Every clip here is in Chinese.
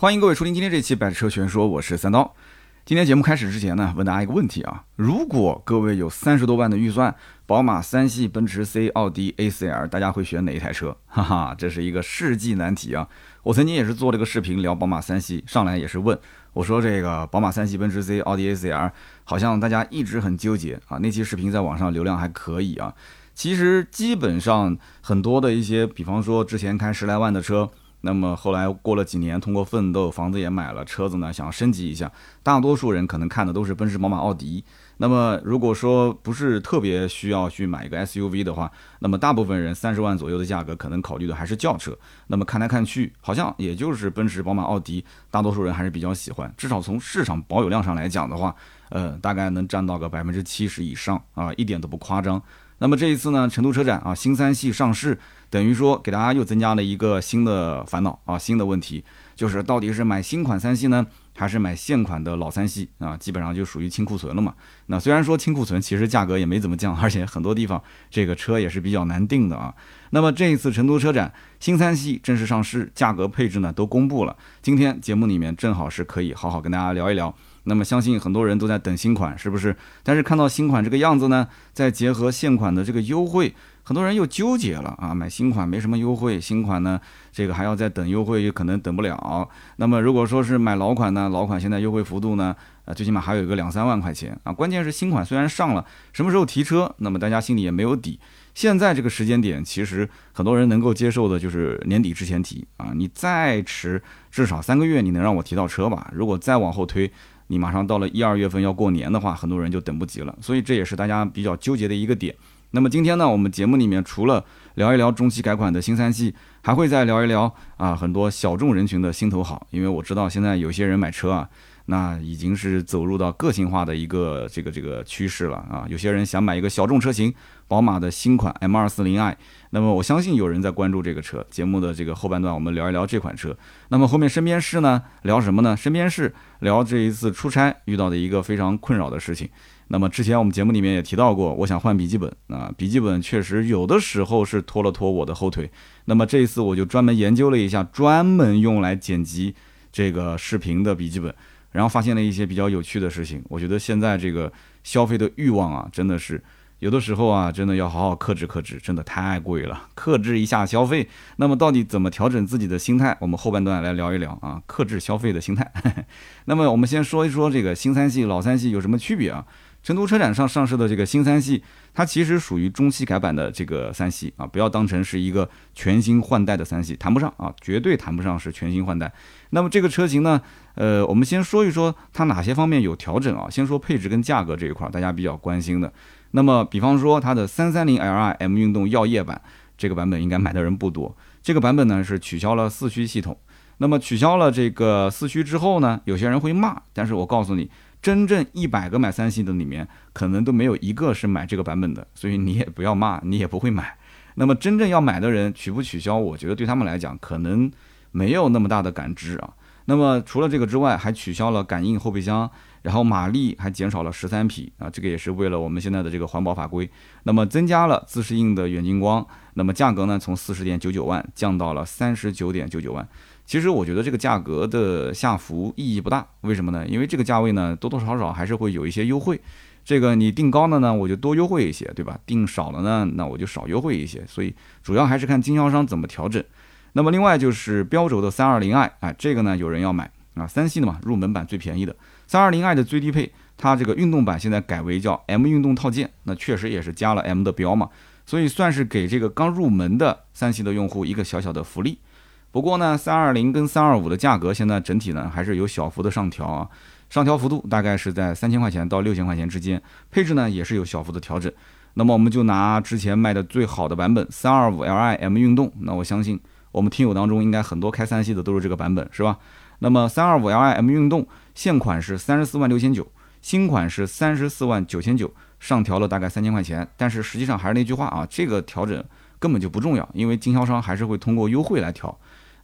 欢迎各位收听今天这期《百车全说》，我是三刀。今天节目开始之前呢，问大家一个问题啊：如果各位有三十多万的预算，宝马三系、奔驰 C、奥迪 A4L，大家会选哪一台车？哈哈，这是一个世纪难题啊！我曾经也是做了个视频聊宝马三系，上来也是问我说：“这个宝马三系、奔驰 C、奥迪 A4L，好像大家一直很纠结啊。”那期视频在网上流量还可以啊。其实基本上很多的一些，比方说之前开十来万的车。那么后来过了几年，通过奋斗，房子也买了，车子呢想要升级一下，大多数人可能看的都是奔驰、宝马、奥迪。那么如果说不是特别需要去买一个 SUV 的话，那么大部分人三十万左右的价格可能考虑的还是轿车。那么看来看去，好像也就是奔驰、宝马、奥迪，大多数人还是比较喜欢。至少从市场保有量上来讲的话，呃，大概能占到个百分之七十以上啊，一点都不夸张。那么这一次呢，成都车展啊，新三系上市。等于说给大家又增加了一个新的烦恼啊，新的问题就是到底是买新款三系呢，还是买现款的老三系啊？基本上就属于清库存了嘛。那虽然说清库存，其实价格也没怎么降，而且很多地方这个车也是比较难定的啊。那么这一次成都车展新三系正式上市，价格配置呢都公布了。今天节目里面正好是可以好好跟大家聊一聊。那么相信很多人都在等新款，是不是？但是看到新款这个样子呢，再结合现款的这个优惠。很多人又纠结了啊，买新款没什么优惠，新款呢，这个还要再等优惠，也可能等不了。那么如果说是买老款呢，老款现在优惠幅度呢，呃，最起码还有一个两三万块钱啊。关键是新款虽然上了，什么时候提车，那么大家心里也没有底。现在这个时间点，其实很多人能够接受的就是年底之前提啊，你再迟至少三个月，你能让我提到车吧？如果再往后推，你马上到了一二月份要过年的话，很多人就等不及了。所以这也是大家比较纠结的一个点。那么今天呢，我们节目里面除了聊一聊中期改款的新三系，还会再聊一聊啊很多小众人群的心头好，因为我知道现在有些人买车啊，那已经是走入到个性化的一个这个这个趋势了啊，有些人想买一个小众车型，宝马的新款 M240i，那么我相信有人在关注这个车。节目的这个后半段，我们聊一聊这款车。那么后面身边事呢，聊什么呢？身边事聊这一次出差遇到的一个非常困扰的事情。那么之前我们节目里面也提到过，我想换笔记本啊，笔记本确实有的时候是拖了拖我的后腿。那么这一次我就专门研究了一下，专门用来剪辑这个视频的笔记本，然后发现了一些比较有趣的事情。我觉得现在这个消费的欲望啊，真的是有的时候啊，真的要好好克制克制，真的太贵了，克制一下消费。那么到底怎么调整自己的心态？我们后半段来聊一聊啊，克制消费的心态。那么我们先说一说这个新三系、老三系有什么区别啊？成都车展上上市的这个新三系，它其实属于中期改版的这个三系啊，不要当成是一个全新换代的三系，谈不上啊，绝对谈不上是全新换代。那么这个车型呢，呃，我们先说一说它哪些方面有调整啊？先说配置跟价格这一块，大家比较关心的。那么比方说它的三三零 Li M 运动耀夜版，这个版本应该买的人不多。这个版本呢是取消了四驱系统。那么取消了这个四驱之后呢，有些人会骂，但是我告诉你。真正一百个买三系的里面，可能都没有一个是买这个版本的，所以你也不要骂，你也不会买。那么真正要买的人取不取消，我觉得对他们来讲可能没有那么大的感知啊。那么除了这个之外，还取消了感应后备箱，然后马力还减少了十三匹啊，这个也是为了我们现在的这个环保法规。那么增加了自适应的远近光，那么价格呢从四十点九九万降到了三十九点九九万。其实我觉得这个价格的下浮意义不大，为什么呢？因为这个价位呢，多多少少还是会有一些优惠。这个你定高了呢，我就多优惠一些，对吧？定少了呢，那我就少优惠一些。所以主要还是看经销商怎么调整。那么另外就是标轴的三二零 i，哎，这个呢有人要买啊，三系的嘛，入门版最便宜的三二零 i 的最低配，它这个运动版现在改为叫 M 运动套件，那确实也是加了 M 的标嘛，所以算是给这个刚入门的三系的用户一个小小的福利。不过呢，三二零跟三二五的价格现在整体呢还是有小幅的上调啊，上调幅度大概是在三千块钱到六千块钱之间，配置呢也是有小幅的调整。那么我们就拿之前卖的最好的版本三二五 Li M 运动，那我相信我们听友当中应该很多开三系的都是这个版本，是吧？那么三二五 Li M 运动现款是三十四万六千九，新款是三十四万九千九，上调了大概三千块钱，但是实际上还是那句话啊，这个调整根本就不重要，因为经销商还是会通过优惠来调。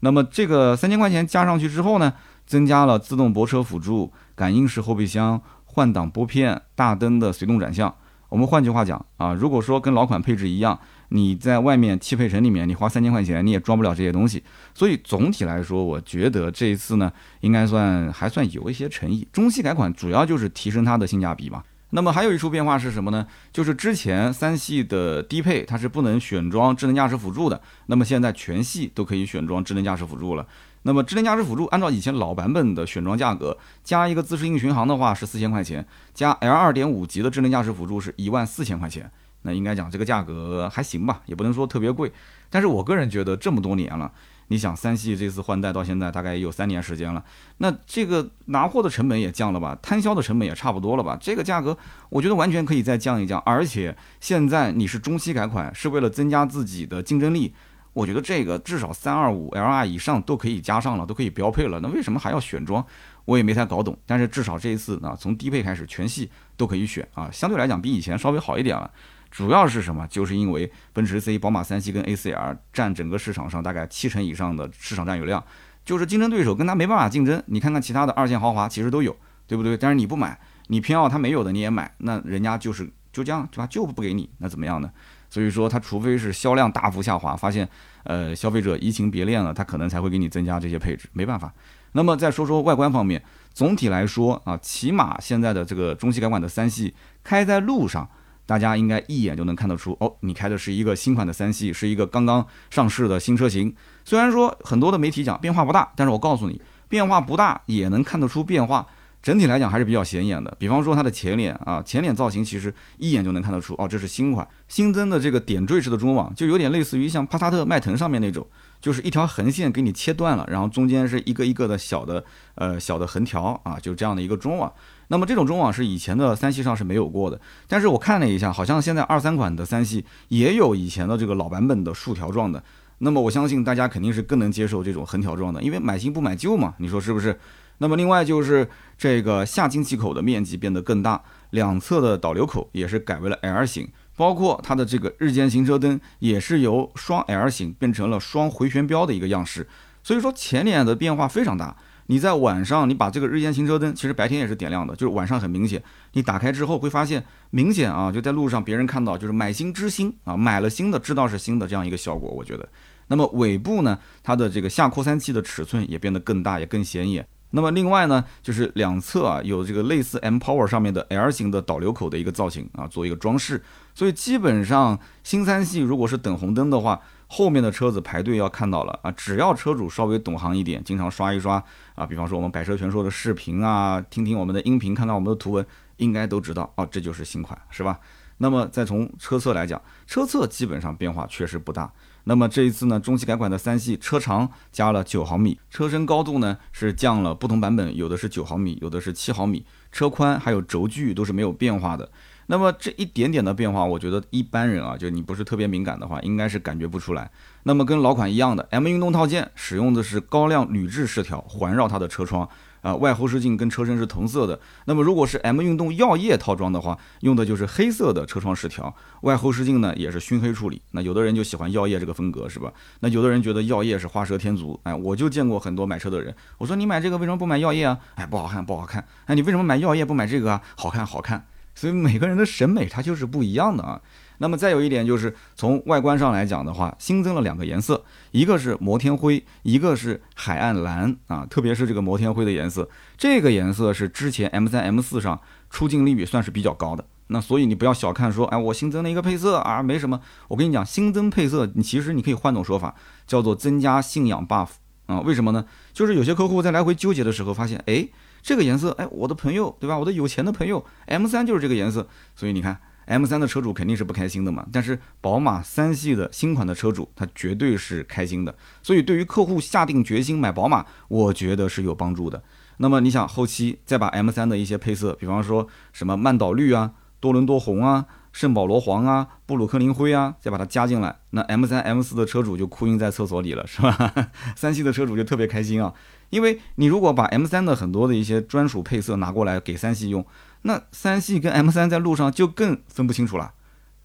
那么这个三千块钱加上去之后呢，增加了自动泊车辅助、感应式后备箱、换挡拨片、大灯的随动转向。我们换句话讲啊，如果说跟老款配置一样，你在外面汽配城里面，你花三千块钱你也装不了这些东西。所以总体来说，我觉得这一次呢，应该算还算有一些诚意。中期改款主要就是提升它的性价比嘛。那么还有一处变化是什么呢？就是之前三系的低配它是不能选装智能驾驶辅助的，那么现在全系都可以选装智能驾驶辅助了。那么智能驾驶辅助按照以前老版本的选装价格，加一个自适应巡航的话是四千块钱，加 L 二点五级的智能驾驶辅助是一万四千块钱。那应该讲这个价格还行吧，也不能说特别贵。但是我个人觉得这么多年了。你想三系这次换代到现在大概也有三年时间了，那这个拿货的成本也降了吧，摊销的成本也差不多了吧？这个价格我觉得完全可以再降一降。而且现在你是中期改款，是为了增加自己的竞争力，我觉得这个至少三二五 L R 以上都可以加上了，都可以标配了。那为什么还要选装？我也没太搞懂。但是至少这一次啊，从低配开始全系都可以选啊，相对来讲比以前稍微好一点了。主要是什么？就是因为奔驰 C、宝马三系跟 A C R 占整个市场上大概七成以上的市场占有量，就是竞争对手跟他没办法竞争。你看看其他的二线豪华其实都有，对不对？但是你不买，你偏要它没有的你也买，那人家就是就这样对吧？就不给你，那怎么样呢？所以说它除非是销量大幅下滑，发现呃消费者移情别恋了，它可能才会给你增加这些配置，没办法。那么再说说外观方面，总体来说啊，起码现在的这个中期改款的三系开在路上。大家应该一眼就能看得出，哦，你开的是一个新款的三系，是一个刚刚上市的新车型。虽然说很多的媒体讲变化不大，但是我告诉你，变化不大也能看得出变化。整体来讲还是比较显眼的。比方说它的前脸啊，前脸造型其实一眼就能看得出，哦，这是新款新增的这个点缀式的中网，就有点类似于像帕萨特、迈腾上面那种，就是一条横线给你切断了，然后中间是一个一个的小的呃小的横条啊，就这样的一个中网。那么这种中网是以前的三系上是没有过的，但是我看了一下，好像现在二三款的三系也有以前的这个老版本的竖条状的。那么我相信大家肯定是更能接受这种横条状的，因为买新不买旧嘛，你说是不是？那么另外就是这个下进气口的面积变得更大，两侧的导流口也是改为了 L 型，包括它的这个日间行车灯也是由双 L 型变成了双回旋镖的一个样式，所以说前脸的变化非常大。你在晚上，你把这个日间行车灯，其实白天也是点亮的，就是晚上很明显。你打开之后会发现，明显啊，就在路上别人看到就是买新知新啊，买了新的知道是新的这样一个效果，我觉得。那么尾部呢，它的这个下扩散器的尺寸也变得更大，也更显眼。那么另外呢，就是两侧啊有这个类似 M Power 上面的 L 型的导流口的一个造型啊，做一个装饰。所以基本上新三系如果是等红灯的话，后面的车子排队要看到了啊，只要车主稍微懂行一点，经常刷一刷啊，比方说我们百车全说的视频啊，听听我们的音频，看看我们的图文，应该都知道啊，这就是新款，是吧？那么再从车侧来讲，车侧基本上变化确实不大。那么这一次呢，中期改款的三系车长加了九毫米，车身高度呢是降了，不同版本有的是九毫米，有的是七毫米，车宽还有轴距都是没有变化的。那么这一点点的变化，我觉得一般人啊，就你不是特别敏感的话，应该是感觉不出来。那么跟老款一样的 M 运动套件，使用的是高亮铝制饰条环绕它的车窗，啊，外后视镜跟车身是同色的。那么如果是 M 运动耀夜套装的话，用的就是黑色的车窗饰条，外后视镜呢也是熏黑处理。那有的人就喜欢耀夜这个风格，是吧？那有的人觉得耀夜是画蛇添足，哎，我就见过很多买车的人，我说你买这个为什么不买耀夜啊？哎，不好看，不好看。哎，你为什么买耀夜不买这个啊？好看，好看。所以每个人的审美它就是不一样的啊。那么再有一点就是从外观上来讲的话，新增了两个颜色，一个是摩天灰，一个是海岸蓝啊。特别是这个摩天灰的颜色，这个颜色是之前 M 三、M 四上出镜率算是比较高的。那所以你不要小看说，哎，我新增了一个配色啊，没什么。我跟你讲，新增配色，你其实你可以换种说法，叫做增加信仰 buff 啊。为什么呢？就是有些客户在来回纠结的时候，发现，哎。这个颜色，哎，我的朋友，对吧？我的有钱的朋友，M 三就是这个颜色，所以你看，M 三的车主肯定是不开心的嘛。但是宝马三系的新款的车主，他绝对是开心的。所以对于客户下定决心买宝马，我觉得是有帮助的。那么你想后期再把 M 三的一些配色，比方说什么曼岛绿啊、多伦多红啊。圣保罗黄啊，布鲁克林灰啊，再把它加进来，那 M 三、M 四的车主就哭晕在厕所里了，是吧？三系的车主就特别开心啊，因为你如果把 M 三的很多的一些专属配色拿过来给三系用，那三系跟 M 三在路上就更分不清楚了，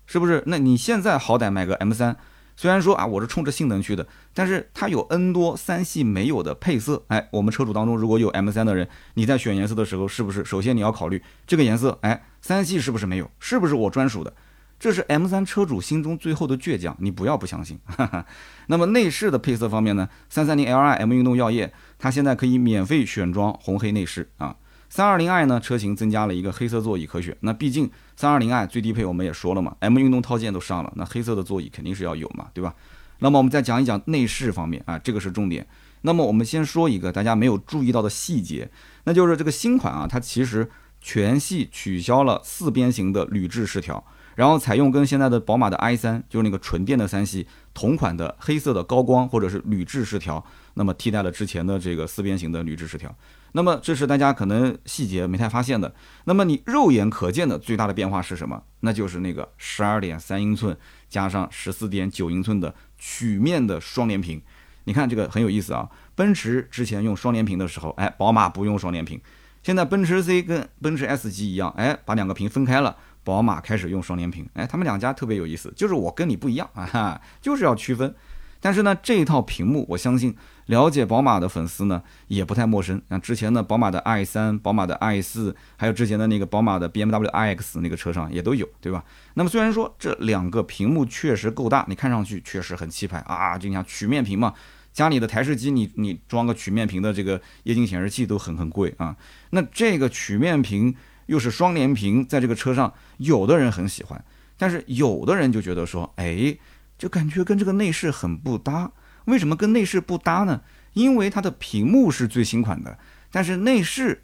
是不是？那你现在好歹买个 M 三。虽然说啊，我是冲着性能去的，但是它有 N 多三系没有的配色。哎，我们车主当中如果有 M3 的人，你在选颜色的时候，是不是首先你要考虑这个颜色？哎，三系是不是没有？是不是我专属的？这是 M3 车主心中最后的倔强，你不要不相信。那么内饰的配色方面呢三三零 L i M 运动耀夜，它现在可以免费选装红黑内饰啊。三二零 i 呢，车型增加了一个黑色座椅可选。那毕竟三二零 i 最低配我们也说了嘛，M 运动套件都上了，那黑色的座椅肯定是要有嘛，对吧？那么我们再讲一讲内饰方面啊，这个是重点。那么我们先说一个大家没有注意到的细节，那就是这个新款啊，它其实全系取消了四边形的铝制饰条，然后采用跟现在的宝马的 i 三就是那个纯电的三系同款的黑色的高光或者是铝制饰条，那么替代了之前的这个四边形的铝制饰条。那么这是大家可能细节没太发现的。那么你肉眼可见的最大的变化是什么？那就是那个十二点三英寸加上十四点九英寸的曲面的双联屏。你看这个很有意思啊。奔驰之前用双联屏的时候，哎，宝马不用双联屏。现在奔驰 C 跟奔驰 S 级一样，哎，把两个屏分开了，宝马开始用双联屏。哎，他们两家特别有意思，就是我跟你不一样啊，哈就是要区分。但是呢，这一套屏幕，我相信了解宝马的粉丝呢也不太陌生。像之前的宝马的 i3、宝马的 i4，还有之前的那个宝马的 BMW iX 那个车上也都有，对吧？那么虽然说这两个屏幕确实够大，你看上去确实很气派啊，就像曲面屏嘛。家里的台式机，你你装个曲面屏的这个液晶显示器都很很贵啊。那这个曲面屏又是双联屏，在这个车上，有的人很喜欢，但是有的人就觉得说，哎。就感觉跟这个内饰很不搭，为什么跟内饰不搭呢？因为它的屏幕是最新款的，但是内饰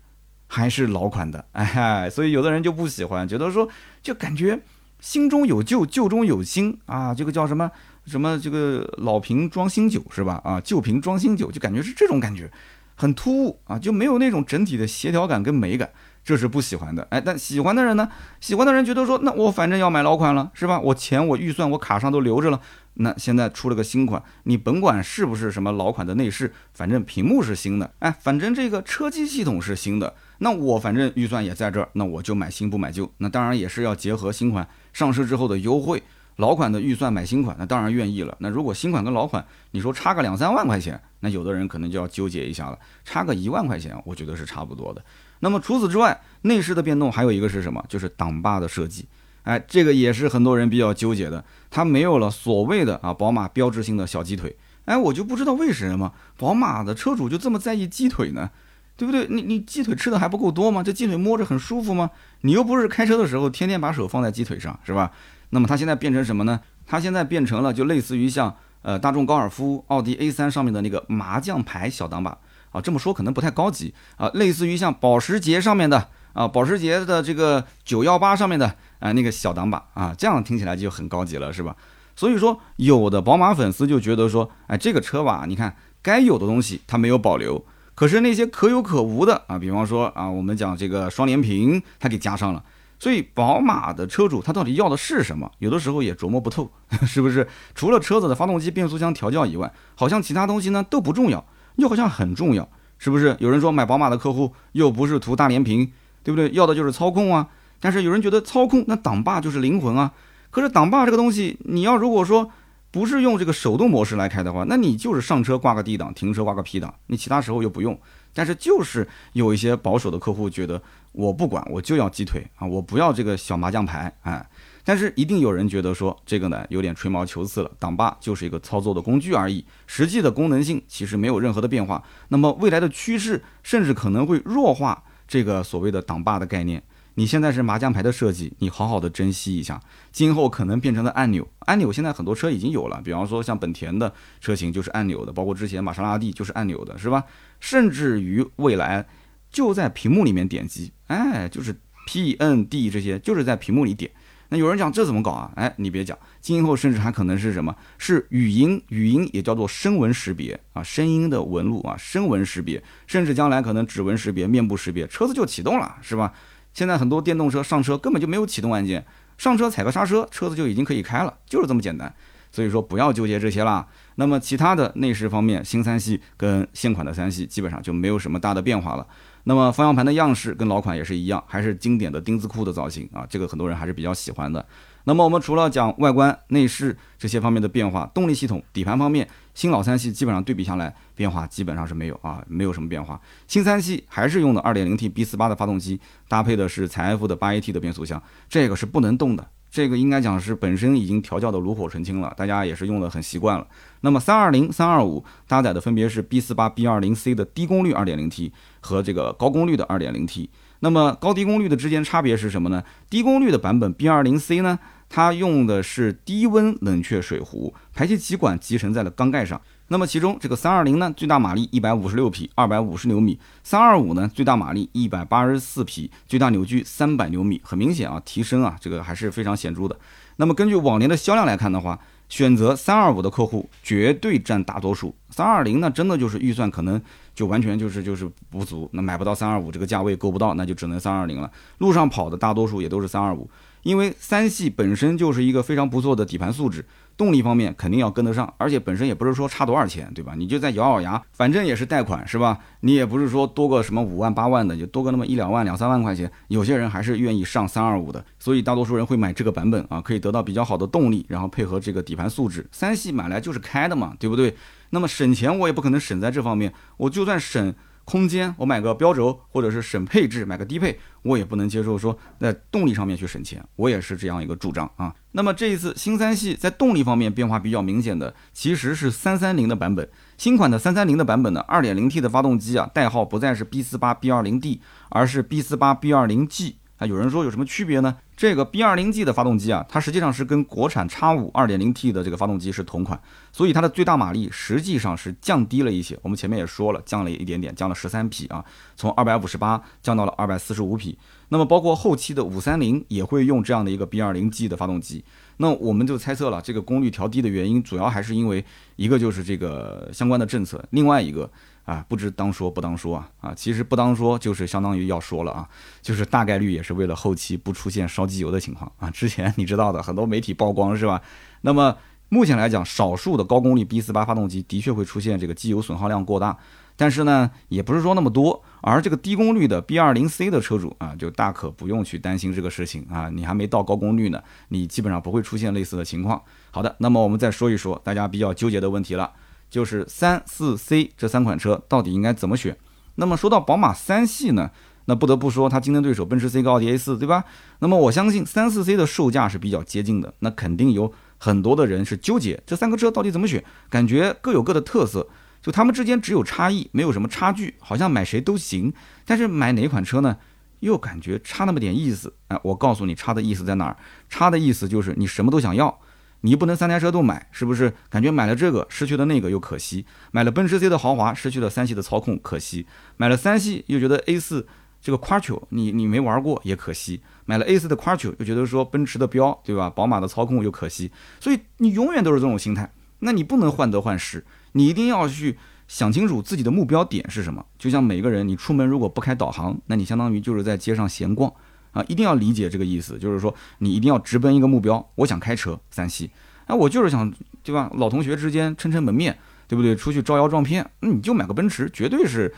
还是老款的，哎，所以有的人就不喜欢，觉得说就感觉新中有旧，旧中有新啊，这个叫什么什么这个老瓶装新酒是吧？啊，旧瓶装新酒，就感觉是这种感觉，很突兀啊，就没有那种整体的协调感跟美感。这是不喜欢的，哎，但喜欢的人呢？喜欢的人觉得说，那我反正要买老款了，是吧？我钱我预算我卡上都留着了，那现在出了个新款，你甭管是不是什么老款的内饰，反正屏幕是新的，哎，反正这个车机系统是新的，那我反正预算也在这儿，那我就买新不买旧。那当然也是要结合新款上市之后的优惠，老款的预算买新款，那当然愿意了。那如果新款跟老款你说差个两三万块钱，那有的人可能就要纠结一下了，差个一万块钱，我觉得是差不多的。那么除此之外，内饰的变动还有一个是什么？就是挡把的设计。哎，这个也是很多人比较纠结的。它没有了所谓的啊宝马标志性的小鸡腿。哎，我就不知道为什么宝马的车主就这么在意鸡腿呢？对不对？你你鸡腿吃的还不够多吗？这鸡腿摸着很舒服吗？你又不是开车的时候天天把手放在鸡腿上，是吧？那么它现在变成什么呢？它现在变成了就类似于像呃大众高尔夫、奥迪 A3 上面的那个麻将牌小挡把。啊，这么说可能不太高级啊，类似于像保时捷上面的啊，保时捷的这个九幺八上面的啊那个小挡把啊，这样听起来就很高级了，是吧？所以说，有的宝马粉丝就觉得说，哎，这个车吧，你看该有的东西它没有保留，可是那些可有可无的啊，比方说啊，我们讲这个双联屏，它给加上了，所以宝马的车主他到底要的是什么？有的时候也琢磨不透，是不是？除了车子的发动机、变速箱调教以外，好像其他东西呢都不重要。又好像很重要，是不是？有人说买宝马的客户又不是图大连屏，对不对？要的就是操控啊。但是有人觉得操控那挡把就是灵魂啊。可是挡把这个东西，你要如果说不是用这个手动模式来开的话，那你就是上车挂个 D 档，停车挂个 P 档，你其他时候又不用。但是就是有一些保守的客户觉得，我不管，我就要鸡腿啊，我不要这个小麻将牌，哎。但是一定有人觉得说这个呢有点吹毛求疵了，挡把就是一个操作的工具而已，实际的功能性其实没有任何的变化。那么未来的趋势甚至可能会弱化这个所谓的挡把的概念。你现在是麻将牌的设计，你好好的珍惜一下，今后可能变成了按钮。按钮现在很多车已经有了，比方说像本田的车型就是按钮的，包括之前玛莎拉蒂就是按钮的，是吧？甚至于未来就在屏幕里面点击，哎，就是 P N D 这些就是在屏幕里点。那有人讲这怎么搞啊？哎，你别讲，今后甚至还可能是什么？是语音，语音也叫做声纹识别啊，声音的纹路啊，声纹识别，甚至将来可能指纹识别、面部识别，车子就启动了，是吧？现在很多电动车上车根本就没有启动按键，上车踩个刹车，车子就已经可以开了，就是这么简单。所以说不要纠结这些啦。那么其他的内饰方面，新三系跟现款的三系基本上就没有什么大的变化了。那么方向盘的样式跟老款也是一样，还是经典的丁字裤的造型啊，这个很多人还是比较喜欢的。那么我们除了讲外观、内饰这些方面的变化，动力系统、底盘方面，新老三系基本上对比下来变化基本上是没有啊，没有什么变化。新三系还是用的 2.0T B48 的发动机，搭配的是采埃孚的 8AT 的变速箱，这个是不能动的。这个应该讲是本身已经调教的炉火纯青了，大家也是用的很习惯了。那么三二零、三二五搭载的分别是 B 四八、B 二零 C 的低功率二点零 T 和这个高功率的二点零 T。那么高低功率的之间差别是什么呢？低功率的版本 B 二零 C 呢，它用的是低温冷却水壶，排气气管集成在了缸盖上。那么其中这个三二零呢，最大马力一百五十六匹，二百五十牛米；三二五呢，最大马力一百八十四匹，最大扭矩三百牛米。很明显啊，提升啊，这个还是非常显著的。那么根据往年的销量来看的话，选择三二五的客户绝对占大多数。三二零呢，真的就是预算可能就完全就是就是不足，那买不到三二五这个价位够不到，那就只能三二零了。路上跑的大多数也都是三二五，因为三系本身就是一个非常不错的底盘素质。动力方面肯定要跟得上，而且本身也不是说差多少钱，对吧？你就在咬咬牙，反正也是贷款，是吧？你也不是说多个什么五万八万的，就多个那么一两万、两三万块钱，有些人还是愿意上三二五的，所以大多数人会买这个版本啊，可以得到比较好的动力，然后配合这个底底盘素质。三系买来就是开的嘛，对不对？那么省钱我也不可能省在这方面，我就算省。空间，我买个标轴，或者是省配置，买个低配，我也不能接受说在动力上面去省钱，我也是这样一个主张啊。那么这一次新三系在动力方面变化比较明显的，其实是三三零的版本，新款的三三零的版本呢，二点零 T 的发动机啊，代号不再是 B 四八 B 二零 D，而是 B 四八 B 二零 G。啊，有人说有什么区别呢？这个 B 二零 G 的发动机啊，它实际上是跟国产 X 五二点零 T 的这个发动机是同款，所以它的最大马力实际上是降低了一些。我们前面也说了，降了一点点，降了十三匹啊，从二百五十八降到了二百四十五匹。那么包括后期的五三零也会用这样的一个 B 二零 G 的发动机。那我们就猜测了，这个功率调低的原因，主要还是因为一个就是这个相关的政策，另外一个。啊，不知当说不当说啊啊，其实不当说就是相当于要说了啊，就是大概率也是为了后期不出现烧机油的情况啊。之前 你知道的很多媒体曝光是吧？那么目前来讲，少数的高功率 B 四八发动机的确会出现这个机油损耗量过大，但是呢，也不是说那么多。而这个低功率的 B 二零 C 的车主啊，就大可不用去担心这个事情啊，你还没到高功率呢，你基本上不会出现类似的情况。好的，那么我们再说一说大家比较纠结的问题了。就是三四 C 这三款车到底应该怎么选？那么说到宝马三系呢，那不得不说它竞争对手奔驰 C 跟奥迪 A 四，对吧？那么我相信三四 C 的售价是比较接近的，那肯定有很多的人是纠结这三个车到底怎么选，感觉各有各的特色，就他们之间只有差异，没有什么差距，好像买谁都行。但是买哪款车呢，又感觉差那么点意思。哎，我告诉你差的意思在哪儿？差的意思就是你什么都想要。你不能三台车都买，是不是？感觉买了这个失去了那个又可惜，买了奔驰 C 的豪华失去了三系的操控可惜，买了三系又觉得 A 四这个 Quattro 你你没玩过也可惜，买了 A 四的 Quattro 又觉得说奔驰的标对吧？宝马的操控又可惜，所以你永远都是这种心态。那你不能患得患失，你一定要去想清楚自己的目标点是什么。就像每个人，你出门如果不开导航，那你相当于就是在街上闲逛。啊，一定要理解这个意思，就是说你一定要直奔一个目标。我想开车三系，哎，我就是想，对吧？老同学之间撑撑门面，对不对？出去招摇撞骗，那你就买个奔驰，绝对是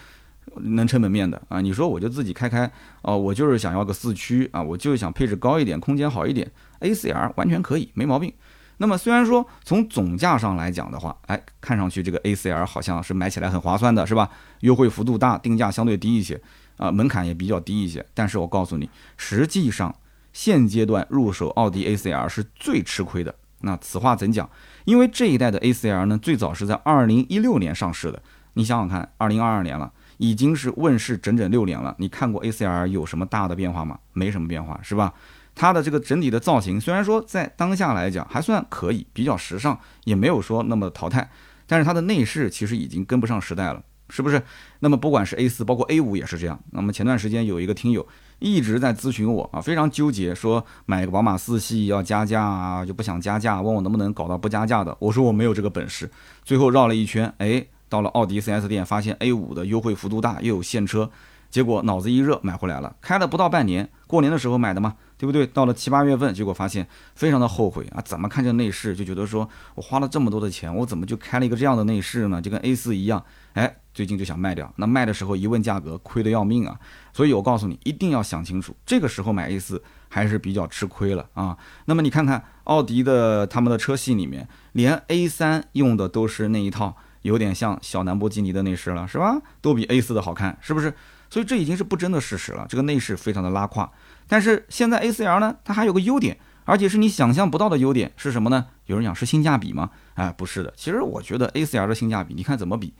能撑门面的啊！你说我就自己开开，哦，我就是想要个四驱啊，我就是想配置高一点，空间好一点，A C R 完全可以，没毛病。那么虽然说从总价上来讲的话，哎，看上去这个 A C R 好像是买起来很划算的，是吧？优惠幅度大，定价相对低一些。啊，门槛也比较低一些，但是我告诉你，实际上现阶段入手奥迪 A4L 是最吃亏的。那此话怎讲？因为这一代的 A C R 呢，最早是在二零一六年上市的。你想想看，二零二二年了，已经是问世整整六年了。你看过 A C R 有什么大的变化吗？没什么变化，是吧？它的这个整体的造型，虽然说在当下来讲还算可以，比较时尚，也没有说那么淘汰，但是它的内饰其实已经跟不上时代了。是不是？那么不管是 A 四，包括 A 五也是这样。那么前段时间有一个听友一直在咨询我啊，非常纠结，说买个宝马四系要加价啊，就不想加价，问我能不能搞到不加价的。我说我没有这个本事。最后绕了一圈，哎，到了奥迪 4S 店，发现 A 五的优惠幅度大，又有现车，结果脑子一热买回来了。开了不到半年，过年的时候买的嘛。对不对？到了七八月份，结果发现非常的后悔啊！怎么看这内饰就觉得说我花了这么多的钱，我怎么就开了一个这样的内饰呢？就跟 A 四一样，哎，最近就想卖掉。那卖的时候一问价格，亏得要命啊！所以我告诉你，一定要想清楚，这个时候买 A 四还是比较吃亏了啊。那么你看看奥迪的他们的车系里面，连 A 三用的都是那一套，有点像小兰博基尼的内饰了，是吧？都比 A 四的好看，是不是？所以这已经是不争的事实了。这个内饰非常的拉胯。但是现在 A C L 呢，它还有个优点，而且是你想象不到的优点是什么呢？有人讲是性价比吗？哎，不是的。其实我觉得 A C L 的性价比，你看怎么比？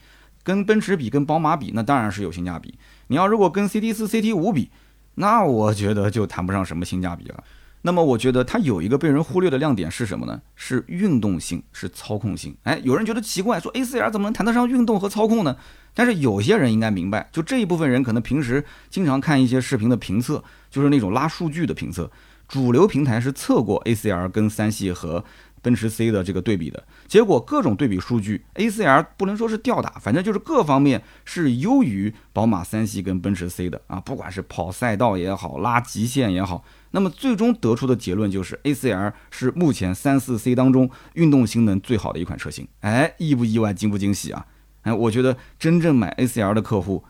跟奔驰比，跟宝马比，那当然是有性价比。你要如果跟 CT 四、CT 五比，那我觉得就谈不上什么性价比了。那么我觉得它有一个被人忽略的亮点是什么呢？是运动性，是操控性。哎，有人觉得奇怪，说 A4L 怎么能谈得上运动和操控呢？但是有些人应该明白，就这一部分人可能平时经常看一些视频的评测，就是那种拉数据的评测。主流平台是测过 A4L 跟三系和奔驰 C 的这个对比的结果，各种对比数据，A4L 不能说是吊打，反正就是各方面是优于宝马三系跟奔驰 C 的啊，不管是跑赛道也好，拉极限也好，那么最终得出的结论就是，A C R 是目前三四 C 当中运动性能最好的一款车型。哎，意不意外，惊不惊喜啊？哎，我觉得真正买 A C R 的客户。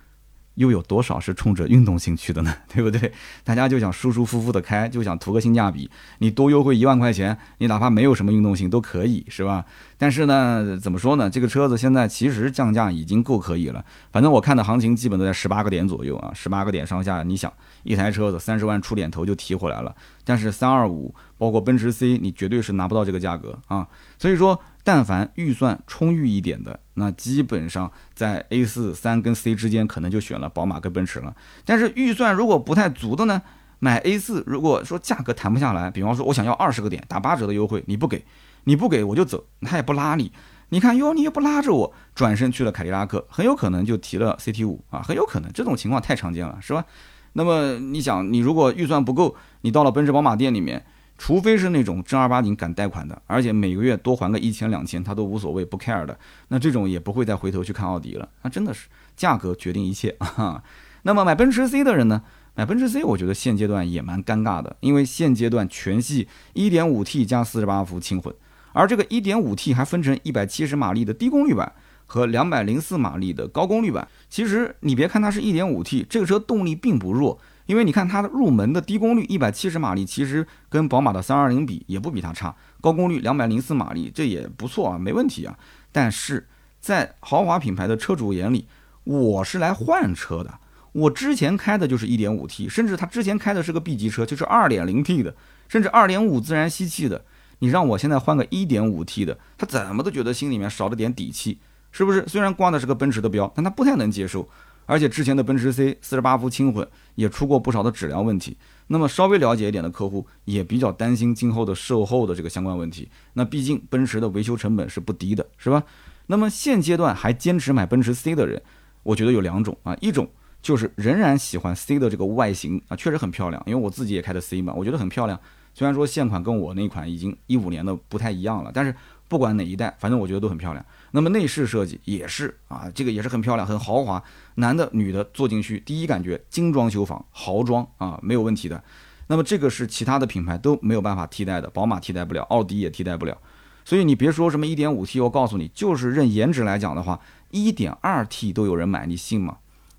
又有多少是冲着运动性去的呢？对不对？大家就想舒舒服服的开，就想图个性价比。你多优惠一万块钱，你哪怕没有什么运动性都可以，是吧？但是呢，怎么说呢？这个车子现在其实降价已经够可以了。反正我看的行情基本都在十八个点左右啊，十八个点上下。你想，一台车子三十万出点头就提回来了。但是三二五包括奔驰 C，你绝对是拿不到这个价格啊。所以说，但凡预算充裕一点的，那基本上在 A 四三跟 C 之间，可能就选了宝马跟奔驰了。但是预算如果不太足的呢，买 A 四，如果说价格谈不下来，比方说我想要二十个点打八折的优惠，你不给。你不给我就走，他也不拉你。你看哟，你也不拉着我，转身去了凯迪拉克，很有可能就提了 CT 五啊，很有可能这种情况太常见了，是吧？那么你想，你如果预算不够，你到了奔驰宝马店里面，除非是那种正儿八经敢贷款的，而且每个月多还个一千两千他都无所谓不 care 的，那这种也不会再回头去看奥迪了。那真的是价格决定一切 啊。那么买奔驰 C 的人呢？买奔驰 C，我觉得现阶段也蛮尴尬的，因为现阶段全系 1.5T 加48伏轻混。而这个 1.5T 还分成170马力的低功率版和204马力的高功率版。其实你别看它是 1.5T，这个车动力并不弱，因为你看它的入门的低功率170马力，其实跟宝马的320比也不比它差。高功率204马力，这也不错啊，没问题啊。但是在豪华品牌的车主眼里，我是来换车的，我之前开的就是 1.5T，甚至他之前开的是个 B 级车，就是 2.0T 的，甚至2.5自然吸气的。你让我现在换个 1.5T 的，他怎么都觉得心里面少了点底气，是不是？虽然挂的是个奔驰的标，但他不太能接受。而且之前的奔驰 C 四十八伏轻混也出过不少的质量问题，那么稍微了解一点的客户也比较担心今后的售后的这个相关问题。那毕竟奔驰的维修成本是不低的，是吧？那么现阶段还坚持买奔驰 C 的人，我觉得有两种啊，一种就是仍然喜欢 C 的这个外形啊，确实很漂亮，因为我自己也开的 C 嘛，我觉得很漂亮。虽然说现款跟我那款已经一五年的不太一样了，但是不管哪一代，反正我觉得都很漂亮。那么内饰设计也是啊，这个也是很漂亮，很豪华，男的女的坐进去，第一感觉精装修房，豪装啊，没有问题的。那么这个是其他的品牌都没有办法替代的，宝马替代不了，奥迪也替代不了。所以你别说什么 1.5T，我告诉你，就是认颜值来讲的话，1.2T 都有人买，你信吗？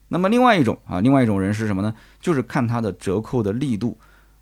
那么另外一种啊，另外一种人是什么呢？就是看它的折扣的力度。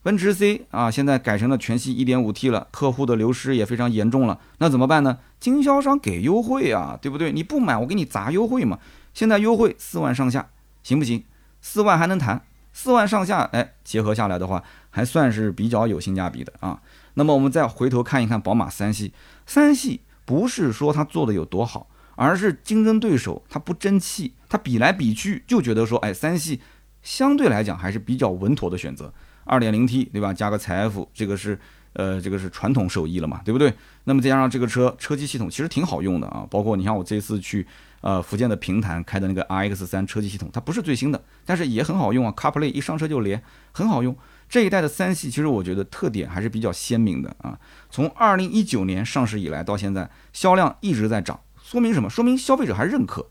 奔驰 C 啊，现在改成了全系 1.5T 了，客户的流失也非常严重了。那怎么办呢？经销商给优惠啊，对不对？你不买，我给你砸优惠嘛。现在优惠四万上下，行不行？四万还能谈，四万上下，哎，结合下来的话，还算是比较有性价比的啊。那么我们再回头看一看宝马三系，三系不是说它做的有多好，而是竞争对手它不争气，它比来比去就觉得说，哎，三系相对来讲还是比较稳妥的选择。二点零 T 对吧？加个采 F，这个是呃，这个是传统手艺了嘛，对不对？那么再加上这个车车机系统其实挺好用的啊，包括你像我这次去呃福建的平潭开的那个 RX 三车机系统，它不是最新的，但是也很好用啊，CarPlay 一上车就连，很好用。这一代的三系其实我觉得特点还是比较鲜明的啊，从二零一九年上市以来到现在，销量一直在涨，说明什么？说明消费者还认可，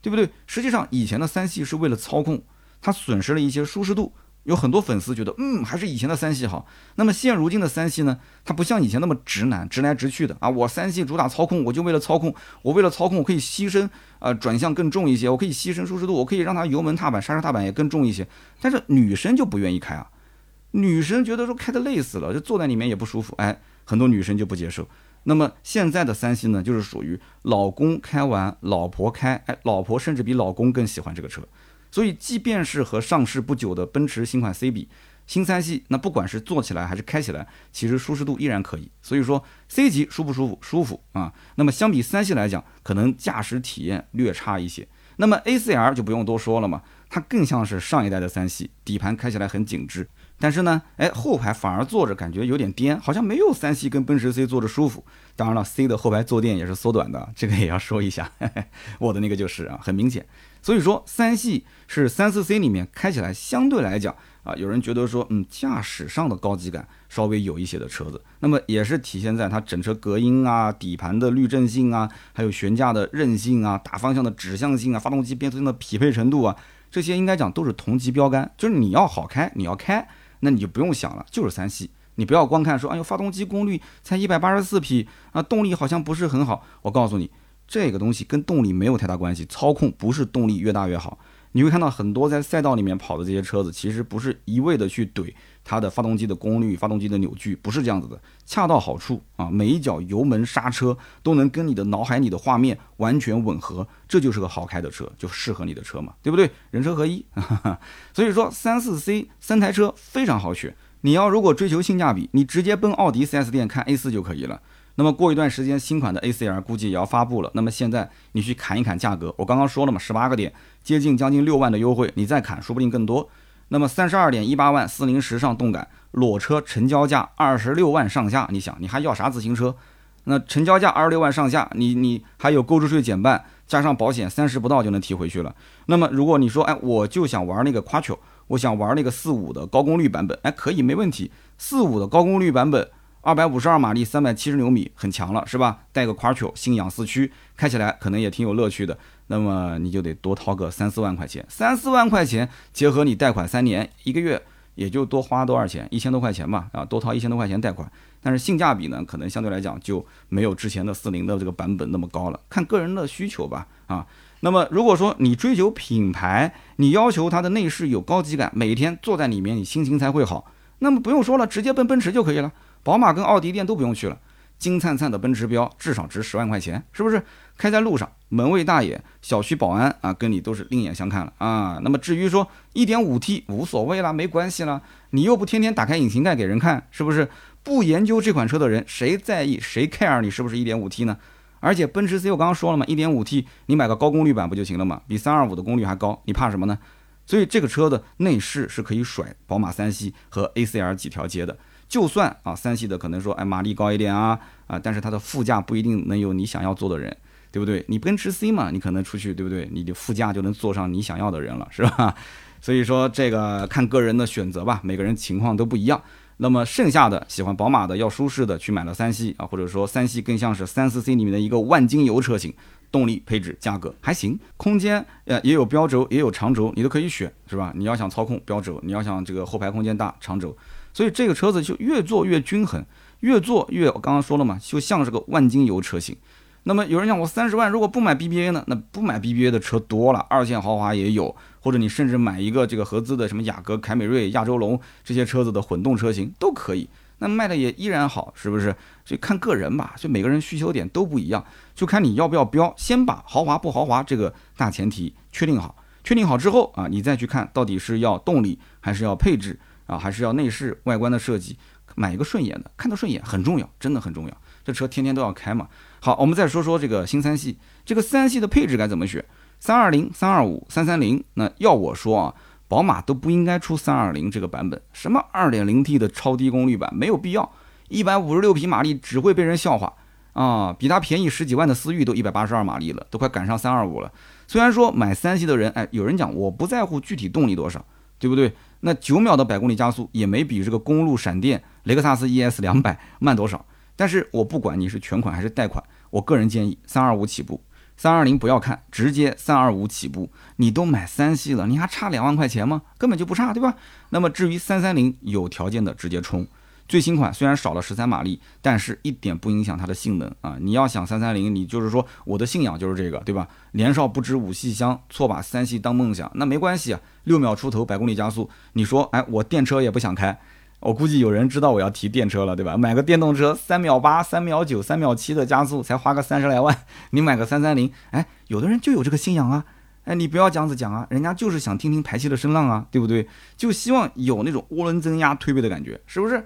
对不对？实际上以前的三系是为了操控，它损失了一些舒适度。有很多粉丝觉得，嗯，还是以前的三系好。那么现如今的三系呢？它不像以前那么直男，直来直去的啊。我三系主打操控，我就为了操控，我为了操控，我可以牺牲，呃，转向更重一些，我可以牺牲舒适度，我可以让它油门踏板、刹车踏板也更重一些。但是女生就不愿意开啊，女生觉得说开的累死了，就坐在里面也不舒服，哎，很多女生就不接受。那么现在的三系呢，就是属于老公开完，老婆开，哎，老婆甚至比老公更喜欢这个车。所以，即便是和上市不久的奔驰新款 C 比，新三系那不管是坐起来还是开起来，其实舒适度依然可以。所以说 C 级舒不舒服？舒服啊。那么相比三系来讲，可能驾驶体验略差一些。那么 A4L 就不用多说了嘛，它更像是上一代的三系，底盘开起来很紧致。但是呢，哎，后排反而坐着感觉有点颠，好像没有三系跟奔驰 C 坐着舒服。当然了，C 的后排坐垫也是缩短的，这个也要说一下。我的那个就是啊，很明显。所以说，三系是三四 C 里面开起来相对来讲啊，有人觉得说，嗯，驾驶上的高级感稍微有一些的车子，那么也是体现在它整车隔音啊、底盘的滤震性啊、还有悬架的韧性啊、大方向的指向性啊、发动机变速箱的匹配程度啊，这些应该讲都是同级标杆。就是你要好开，你要开。那你就不用想了，就是三系。你不要光看说，哎呦，发动机功率才一百八十四匹啊，动力好像不是很好。我告诉你，这个东西跟动力没有太大关系，操控不是动力越大越好。你会看到很多在赛道里面跑的这些车子，其实不是一味的去怼它的发动机的功率、发动机的扭矩，不是这样子的，恰到好处啊，每一脚油门刹车都能跟你的脑海里的画面完全吻合，这就是个好开的车，就适合你的车嘛，对不对？人车合一，所以说三四 C 三台车非常好选。你要如果追求性价比，你直接奔奥迪 4S 店看 A4 就可以了。那么过一段时间，新款的 A4L 估计也要发布了。那么现在你去砍一砍价格，我刚刚说了嘛，十八个点，接近将近六万的优惠，你再砍，说不定更多。那么三十二点一八万四零时尚动感裸车成交价二十六万上下，你想你还要啥自行车？那成交价二十六万上下，你你还有购置税减半，加上保险三十不到就能提回去了。那么如果你说，哎，我就想玩那个 Quattro，我想玩那个四五的高功率版本，哎，可以没问题，四五的高功率版本。二百五十二马力，三百七十牛米，很强了，是吧？带个 Quattro，信仰四驱，开起来可能也挺有乐趣的。那么你就得多掏个三四万块钱，三四万块钱结合你贷款三年，一个月也就多花多少钱？一千多块钱吧，啊，多掏一千多块钱贷款。但是性价比呢，可能相对来讲就没有之前的四零的这个版本那么高了，看个人的需求吧，啊。那么如果说你追求品牌，你要求它的内饰有高级感，每天坐在里面你心情才会好，那么不用说了，直接奔奔驰就可以了。宝马跟奥迪店都不用去了，金灿灿的奔驰标至少值十万块钱，是不是？开在路上，门卫大爷、小区保安啊，跟你都是另眼相看了啊。那么至于说一点五 T 无所谓啦，没关系啦，你又不天天打开引擎盖给人看，是不是？不研究这款车的人，谁在意谁 care 你是不是一点五 T 呢？而且奔驰 C 我刚刚说了嘛，一点五 T 你买个高功率版不就行了嘛？比三二五的功率还高，你怕什么呢？所以这个车的内饰是可以甩宝马三系和 A C R 几条街的。就算啊，三系的可能说，哎，马力高一点啊，啊，但是它的副驾不一定能有你想要坐的人，对不对？你奔驰 C 嘛，你可能出去，对不对？你的副驾就能坐上你想要的人了，是吧？所以说这个看个人的选择吧，每个人情况都不一样。那么剩下的喜欢宝马的要舒适的，去买了三系啊，或者说三系更像是三四 C 里面的一个万金油车型，动力、配置、价格还行，空间呃也有标轴也有长轴，你都可以选，是吧？你要想操控标轴，你要想这个后排空间大长轴。所以这个车子就越做越均衡，越做越我刚刚说了嘛，就像是个万金油车型。那么有人讲我三十万如果不买 BBA 呢？那不买 BBA 的车多了，二线豪华也有，或者你甚至买一个这个合资的什么雅阁、凯美瑞、亚洲龙这些车子的混动车型都可以，那卖的也依然好，是不是？所以看个人吧，就每个人需求点都不一样，就看你要不要标。先把豪华不豪华这个大前提确定好，确定好之后啊，你再去看到底是要动力还是要配置。啊，还是要内饰外观的设计，买一个顺眼的，看到顺眼很重要，真的很重要。这车天天都要开嘛。好，我们再说说这个新三系，这个三系的配置该怎么选？三二零、三二五、三三零。那要我说啊，宝马都不应该出三二零这个版本，什么二点零 T 的超低功率版没有必要，一百五十六匹马力只会被人笑话啊。比它便宜十几万的思域都一百八十二马力了，都快赶上三二五了。虽然说买三系的人，哎，有人讲我不在乎具体动力多少，对不对？那九秒的百公里加速也没比这个公路闪电雷克萨斯 ES 两百慢多少。但是我不管你是全款还是贷款，我个人建议三二五起步，三二零不要看，直接三二五起步。你都买三系了，你还差两万块钱吗？根本就不差，对吧？那么至于三三零，有条件的直接冲。最新款虽然少了十三马力，但是一点不影响它的性能啊！你要想三三零，你就是说我的信仰就是这个，对吧？年少不知五系香，错把三系当梦想，那没关系啊，六秒出头百公里加速，你说哎，我电车也不想开，我估计有人知道我要提电车了，对吧？买个电动车三秒八、三秒九、三秒七的加速，才花个三十来万，你买个三三零，哎，有的人就有这个信仰啊，哎，你不要这样子讲啊，人家就是想听听排气的声浪啊，对不对？就希望有那种涡轮增压推背的感觉，是不是？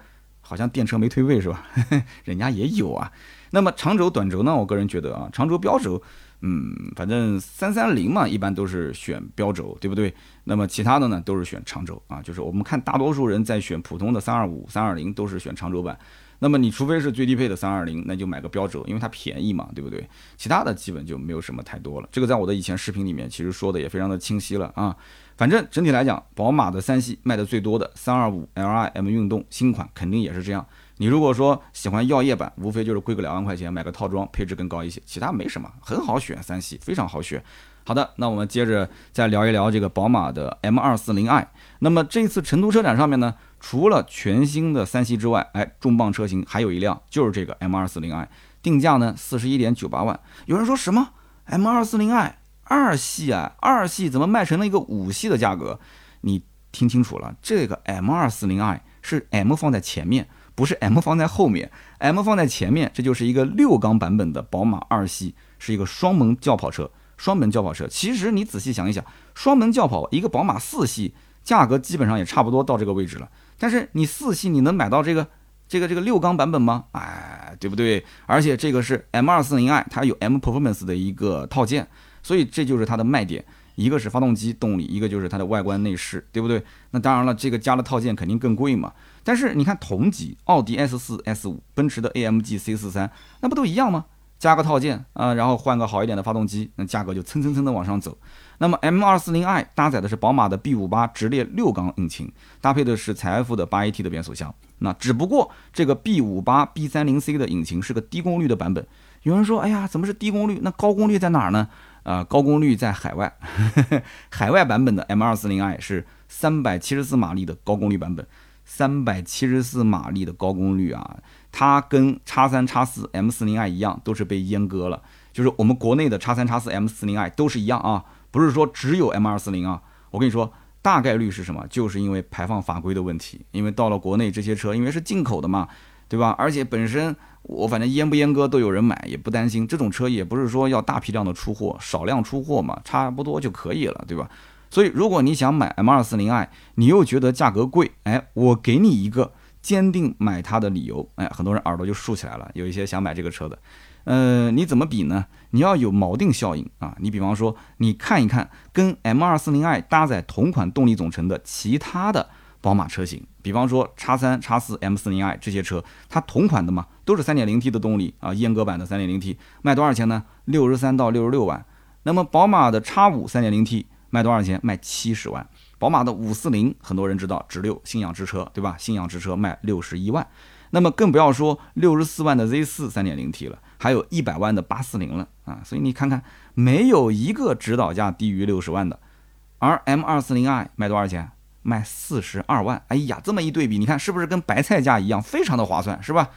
好像电车没退位是吧？人家也有啊。那么长轴、短轴呢？我个人觉得啊，长轴、标轴，嗯，反正三三零嘛，一般都是选标轴，对不对？那么其他的呢，都是选长轴啊。就是我们看大多数人在选普通的三二五、三二零，都是选长轴版。那么你除非是最低配的三二零，那就买个标轴，因为它便宜嘛，对不对？其他的基本就没有什么太多了。这个在我的以前视频里面其实说的也非常的清晰了啊。反正整体来讲，宝马的三系卖的最多的三二五 Li M 运动新款肯定也是这样。你如果说喜欢耀夜版，无非就是贵个两万块钱买个套装，配置更高一些，其他没什么，很好选，三系非常好选。好的，那我们接着再聊一聊这个宝马的 M 二四零 i。那么这次成都车展上面呢？除了全新的三系之外，哎，重磅车型还有一辆，就是这个 M240i，定价呢四十一点九八万。有人说什么 M240i 二系啊，二系怎么卖成了一个五系的价格？你听清楚了，这个 M240i 是 M 放在前面，不是 M 放在后面。M 放在前面，这就是一个六缸版本的宝马二系，是一个双门轿跑车。双门轿跑车，其实你仔细想一想，双门轿跑一个宝马四系，价格基本上也差不多到这个位置了。但是你四系你能买到这个这个这个六缸版本吗？哎，对不对？而且这个是 M240i，它有 M Performance 的一个套件，所以这就是它的卖点。一个是发动机动力，一个就是它的外观内饰，对不对？那当然了，这个加了套件肯定更贵嘛。但是你看同级奥迪 S4、S5、奔驰的 AMG C43，那不都一样吗？加个套件啊，然后换个好一点的发动机，那价格就蹭蹭蹭的往上走。那么 M240i 搭载的是宝马的 B58 直列六缸引擎，搭配的是采埃孚的 8AT 的变速箱。那只不过这个 B58 B30C 的引擎是个低功率的版本。有人说，哎呀，怎么是低功率？那高功率在哪儿呢？啊，高功率在海外，海外版本的 M240i 是374马力的高功率版本。374马力的高功率啊，它跟叉三叉四 M40i 一样，都是被阉割了。就是我们国内的叉三叉四 M40i 都是一样啊。不是说只有 M 二四零啊，我跟你说，大概率是什么？就是因为排放法规的问题。因为到了国内，这些车因为是进口的嘛，对吧？而且本身我反正阉不阉割都有人买，也不担心。这种车也不是说要大批量的出货，少量出货嘛，差不多就可以了，对吧？所以如果你想买 M 二四零 i，你又觉得价格贵，哎，我给你一个坚定买它的理由，哎，很多人耳朵就竖起来了。有一些想买这个车的。呃，你怎么比呢？你要有锚定效应啊！你比方说，你看一看跟 M240i 搭载同款动力总成的其他的宝马车型，比方说叉三、叉四、M40i 这些车，它同款的嘛，都是 3.0T 的动力啊，阉割版的 3.0T，卖多少钱呢？六十三到六十六万。那么宝马的叉五 3.0T 卖多少钱？卖七十万。宝马的五四零，很多人知道，直六信仰之车，对吧？信仰之车卖六十一万。那么更不要说六十四万的 Z 四 3.0T 了。还有一百万的八四零了啊，所以你看看，没有一个指导价低于六十万的，而 M 二四零 i 卖多少钱？卖四十二万。哎呀，这么一对比，你看是不是跟白菜价一样，非常的划算，是吧？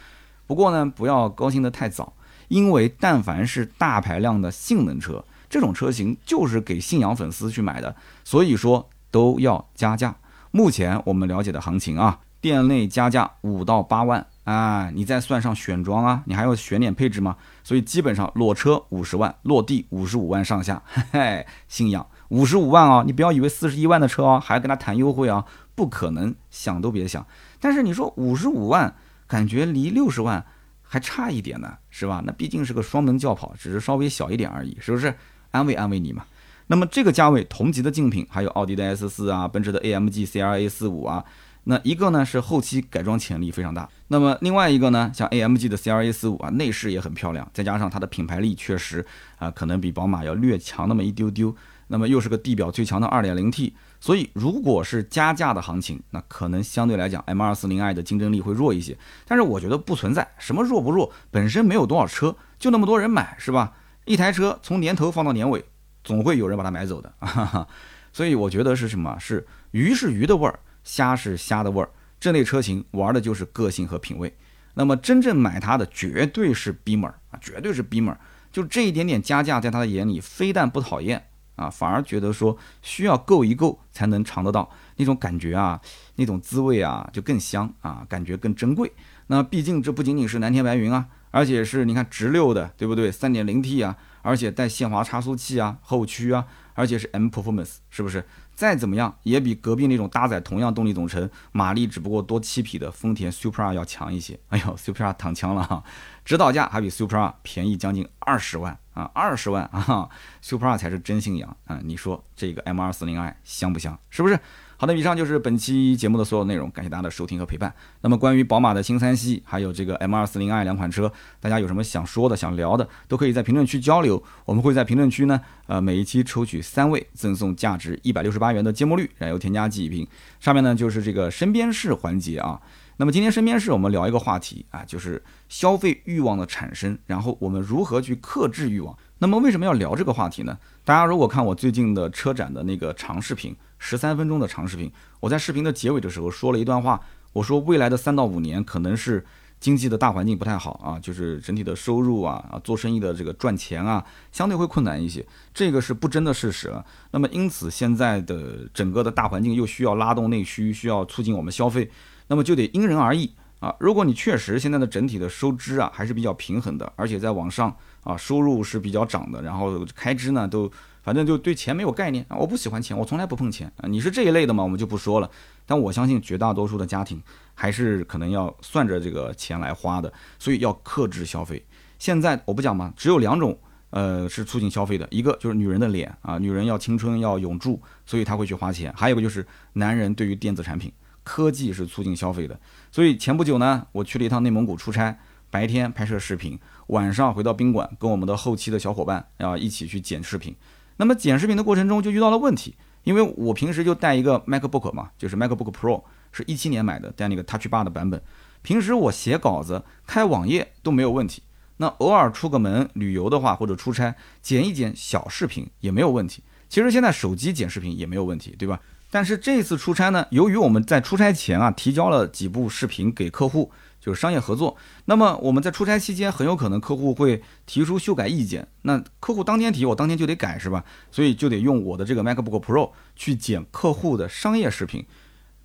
不过呢，不要高兴的太早，因为但凡是大排量的性能车，这种车型就是给信仰粉丝去买的，所以说都要加价。目前我们了解的行情啊，店内加价五到八万。啊，你再算上选装啊，你还要选点配置吗？所以基本上裸车五十万，落地五十五万上下。嘿 嘿，信仰五十五万啊，你不要以为四十一万的车啊，还要跟他谈优惠啊，不可能，想都别想。但是你说五十五万，感觉离六十万还差一点呢，是吧？那毕竟是个双门轿跑，只是稍微小一点而已，是不是？安慰安慰你嘛。那么这个价位同级的竞品还有奥迪的 S 四啊，奔驰的 AMG C R A 四五啊。那一个呢是后期改装潜力非常大，那么另外一个呢，像 AMG 的 C R A 四五啊，内饰也很漂亮，再加上它的品牌力确实啊，可能比宝马要略强那么一丢丢。那么又是个地表最强的 2.0T，所以如果是加价的行情，那可能相对来讲 M240i 的竞争力会弱一些。但是我觉得不存在什么弱不弱，本身没有多少车，就那么多人买，是吧？一台车从年头放到年尾，总会有人把它买走的。所以我觉得是什么？是鱼是鱼的味儿。虾是虾的味儿，这类车型玩的就是个性和品味。那么真正买它的绝对是 Beamer 啊，绝对是 Beamer。就这一点点加价，在他的眼里非但不讨厌啊，反而觉得说需要够一够才能尝得到那种感觉啊，那种滋味啊，就更香啊，感觉更珍贵。那毕竟这不仅仅是蓝天白云啊，而且是你看直六的，对不对？三点零 T 啊，而且带限滑差速器啊，后驱啊。而且是 M Performance，是不是？再怎么样也比隔壁那种搭载同样动力总成、马力只不过多七匹的丰田 Supra 要强一些。哎呦，Supra 躺枪了哈，指导价还比 Supra 便宜将近二十万啊，二十万啊，Supra 才是真信仰啊！你说这个 M240i 香不香？是不是？好的，以上就是本期节目的所有内容，感谢大家的收听和陪伴。那么关于宝马的新三系，还有这个 M240i 两款车，大家有什么想说的、想聊的，都可以在评论区交流。我们会在评论区呢，呃，每一期抽取三位，赠送价值一百六十八元的芥末绿燃油添加剂一瓶。上面呢就是这个身边事环节啊。那么今天身边事，我们聊一个话题啊，就是消费欲望的产生，然后我们如何去克制欲望。那么为什么要聊这个话题呢？大家如果看我最近的车展的那个长视频。十三分钟的长视频，我在视频的结尾的时候说了一段话，我说未来的三到五年可能是经济的大环境不太好啊，就是整体的收入啊啊做生意的这个赚钱啊相对会困难一些，这个是不争的事实。那么因此现在的整个的大环境又需要拉动内需，需要促进我们消费，那么就得因人而异啊。如果你确实现在的整体的收支啊还是比较平衡的，而且在网上啊收入是比较涨的，然后开支呢都。反正就对钱没有概念！我不喜欢钱，我从来不碰钱啊！你是这一类的嘛？我们就不说了。但我相信绝大多数的家庭还是可能要算着这个钱来花的，所以要克制消费。现在我不讲嘛，只有两种，呃，是促进消费的，一个就是女人的脸啊，女人要青春要永驻，所以她会去花钱；还有一个就是男人对于电子产品、科技是促进消费的。所以前不久呢，我去了一趟内蒙古出差，白天拍摄视频，晚上回到宾馆跟我们的后期的小伙伴啊一起去剪视频。那么剪视频的过程中就遇到了问题，因为我平时就带一个 MacBook 嘛，就是 MacBook Pro，是一七年买的，带那个 Touch Bar 的版本。平时我写稿子、开网页都没有问题。那偶尔出个门旅游的话，或者出差剪一剪小视频也没有问题。其实现在手机剪视频也没有问题，对吧？但是这次出差呢，由于我们在出差前啊提交了几部视频给客户。就是商业合作，那么我们在出差期间，很有可能客户会提出修改意见，那客户当天提，我当天就得改，是吧？所以就得用我的这个 MacBook Pro 去剪客户的商业视频。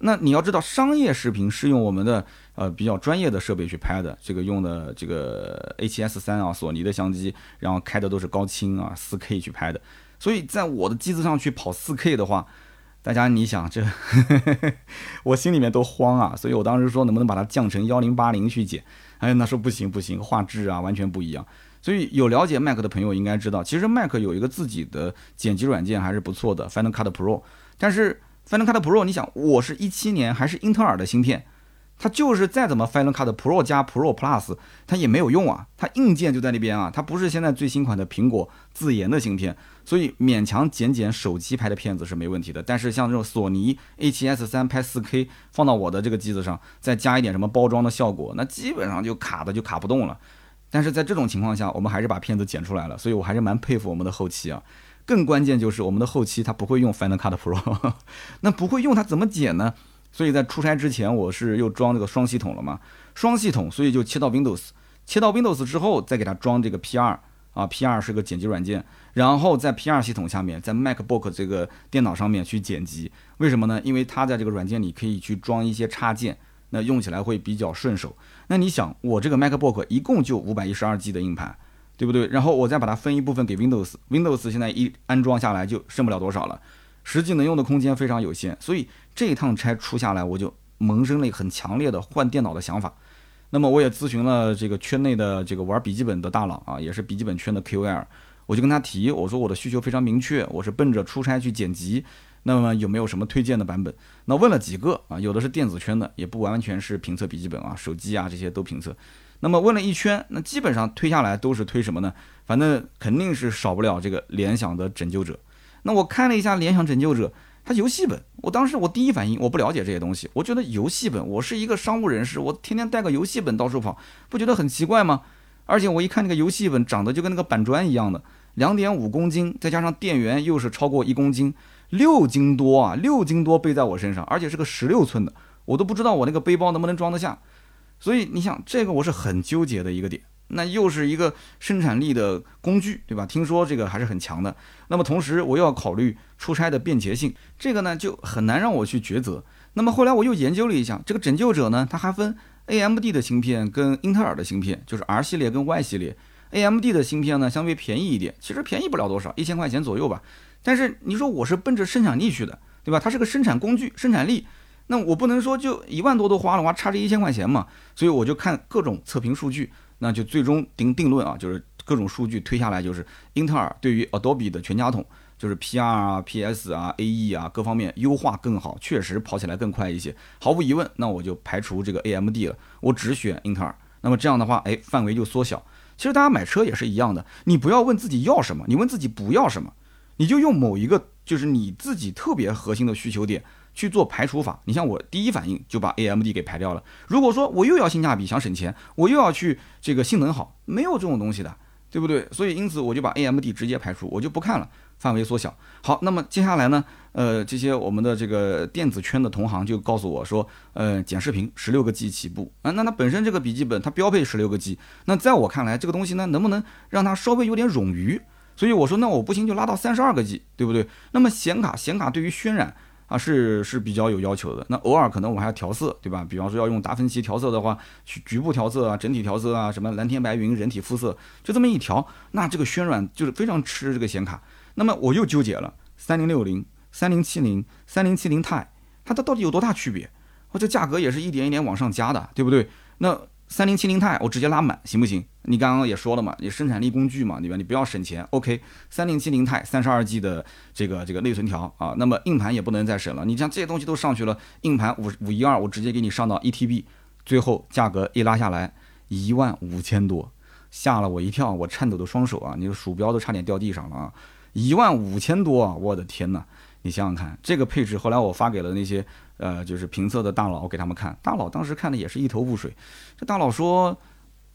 那你要知道，商业视频是用我们的呃比较专业的设备去拍的，这个用的这个 A7S 三啊，索尼的相机，然后开的都是高清啊，4K 去拍的。所以在我的机子上去跑 4K 的话。大家你想这，我心里面都慌啊，所以我当时说能不能把它降成幺零八零去剪？哎，那说不行不行，画质啊完全不一样。所以有了解 Mac 的朋友应该知道，其实 Mac 有一个自己的剪辑软件还是不错的，Final Cut Pro。但是 Final Cut Pro，你想我是一七年还是英特尔的芯片？它就是再怎么 Final Cut Pro 加 Pro Plus，它也没有用啊，它硬件就在那边啊，它不是现在最新款的苹果自研的芯片，所以勉强剪剪手机拍的片子是没问题的。但是像这种索尼 A7S3 拍 4K，放到我的这个机子上，再加一点什么包装的效果，那基本上就卡的就卡不动了。但是在这种情况下，我们还是把片子剪出来了，所以我还是蛮佩服我们的后期啊。更关键就是我们的后期它不会用 Final Cut Pro，那不会用它怎么剪呢？所以在出差之前，我是又装这个双系统了嘛？双系统，所以就切到 Windows，切到 Windows 之后，再给它装这个 P2 啊，P2 是个剪辑软件，然后在 P2 系统下面，在 MacBook 这个电脑上面去剪辑。为什么呢？因为它在这个软件里可以去装一些插件，那用起来会比较顺手。那你想，我这个 MacBook 一共就五百一十二 G 的硬盘，对不对？然后我再把它分一部分给 Windows，Windows 现在一安装下来就剩不了多少了。实际能用的空间非常有限，所以这一趟差出下来，我就萌生了很强烈的换电脑的想法。那么我也咨询了这个圈内的这个玩笔记本的大佬啊，也是笔记本圈的 KOL，我就跟他提，我说我的需求非常明确，我是奔着出差去剪辑，那么有没有什么推荐的版本？那问了几个啊，有的是电子圈的，也不完全是评测笔记本啊，手机啊这些都评测。那么问了一圈，那基本上推下来都是推什么呢？反正肯定是少不了这个联想的拯救者。那我看了一下联想拯救者，它游戏本，我当时我第一反应我不了解这些东西，我觉得游戏本，我是一个商务人士，我天天带个游戏本到处跑，不觉得很奇怪吗？而且我一看那个游戏本长得就跟那个板砖一样的，两点五公斤，再加上电源又是超过一公斤，六斤多啊，六斤多背在我身上，而且是个十六寸的，我都不知道我那个背包能不能装得下，所以你想这个我是很纠结的一个点。那又是一个生产力的工具，对吧？听说这个还是很强的。那么同时我又要考虑出差的便捷性，这个呢就很难让我去抉择。那么后来我又研究了一下，这个拯救者呢，它还分 AMD 的芯片跟英特尔的芯片，就是 R 系列跟 Y 系列。AMD 的芯片呢相对便宜一点，其实便宜不了多少，一千块钱左右吧。但是你说我是奔着生产力去的，对吧？它是个生产工具，生产力，那我不能说就一万多都花了，我差这一千块钱嘛。所以我就看各种测评数据，那就最终定定论啊，就是各种数据推下来，就是英特尔对于 Adobe 的全家桶，就是 PR 啊、PS 啊、AE 啊各方面优化更好，确实跑起来更快一些。毫无疑问，那我就排除这个 AMD 了，我只选英特尔。那么这样的话，哎，范围就缩小。其实大家买车也是一样的，你不要问自己要什么，你问自己不要什么，你就用某一个就是你自己特别核心的需求点去做排除法。你像我第一反应就把 AMD 给排掉了。如果说我又要性价比，想省钱，我又要去这个性能好，没有这种东西的，对不对？所以因此我就把 AMD 直接排除，我就不看了。范围缩小。好，那么接下来呢？呃，这些我们的这个电子圈的同行就告诉我说，呃，剪视频十六个 G 起步啊。那它本身这个笔记本它标配十六个 G，那在我看来，这个东西呢，能不能让它稍微有点冗余？所以我说，那我不行就拉到三十二个 G，对不对？那么显卡，显卡对于渲染啊是是比较有要求的。那偶尔可能我还要调色，对吧？比方说要用达芬奇调色的话，去局部调色啊，整体调色啊，什么蓝天白云、人体肤色，就这么一调，那这个渲染就是非常吃这个显卡。那么我又纠结了，三零六零、三零七零、三零七零 Ti，它它到底有多大区别？我这价格也是一点一点往上加的，对不对？那三零七零 Ti 我直接拉满行不行？你刚刚也说了嘛，你生产力工具嘛，对吧？你不要省钱，OK？三零七零 Ti 三十二 G 的这个这个内存条啊，那么硬盘也不能再省了。你像这些东西都上去了，硬盘五五一二我直接给你上到一 TB，最后价格一拉下来一万五千多，吓了我一跳，我颤抖的双手啊，你的鼠标都差点掉地上了啊！一万五千多啊！我的天哪！你想想看，这个配置，后来我发给了那些呃，就是评测的大佬，给他们看。大佬当时看的也是一头雾水。这大佬说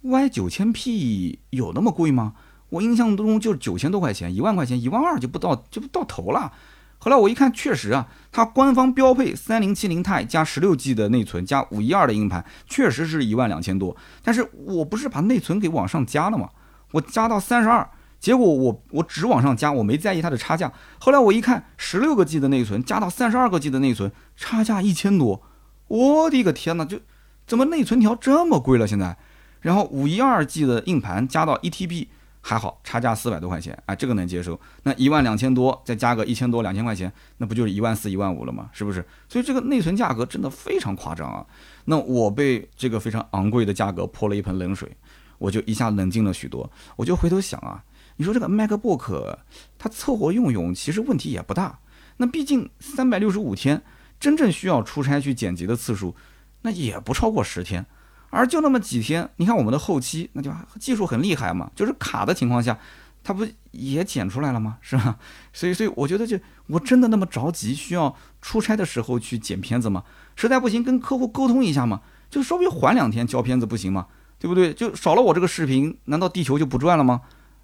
，Y 九千 P 有那么贵吗？我印象中就九千多块钱，一万块钱，一万二就不到，就不到头了。后来我一看，确实啊，它官方标配三零七零 Ti 加十六 G 的内存加五一二的硬盘，确实是一万两千多。但是我不是把内存给往上加了吗？我加到三十二。结果我我只往上加，我没在意它的差价。后来我一看，十六个 G 的内存加到三十二个 G 的内存，差价一千多，我的个天哪！就怎么内存条这么贵了？现在，然后五一二 G 的硬盘加到一 TB 还好，差价四百多块钱，哎，这个能接受。那一万两千多再加个一千多两千块钱，那不就是一万四一万五了吗？是不是？所以这个内存价格真的非常夸张啊！那我被这个非常昂贵的价格泼了一盆冷水，我就一下冷静了许多。我就回头想啊。你说这个 MacBook，它凑合用用，其实问题也不大。那毕竟三百六十五天，真正需要出差去剪辑的次数，那也不超过十天。而就那么几天，你看我们的后期，那就技术很厉害嘛，就是卡的情况下，它不也剪出来了吗？是吧？所以，所以我觉得，就我真的那么着急需要出差的时候去剪片子吗？实在不行，跟客户沟通一下嘛，就稍微缓两天交片子不行吗？对不对？就少了我这个视频，难道地球就不转了吗？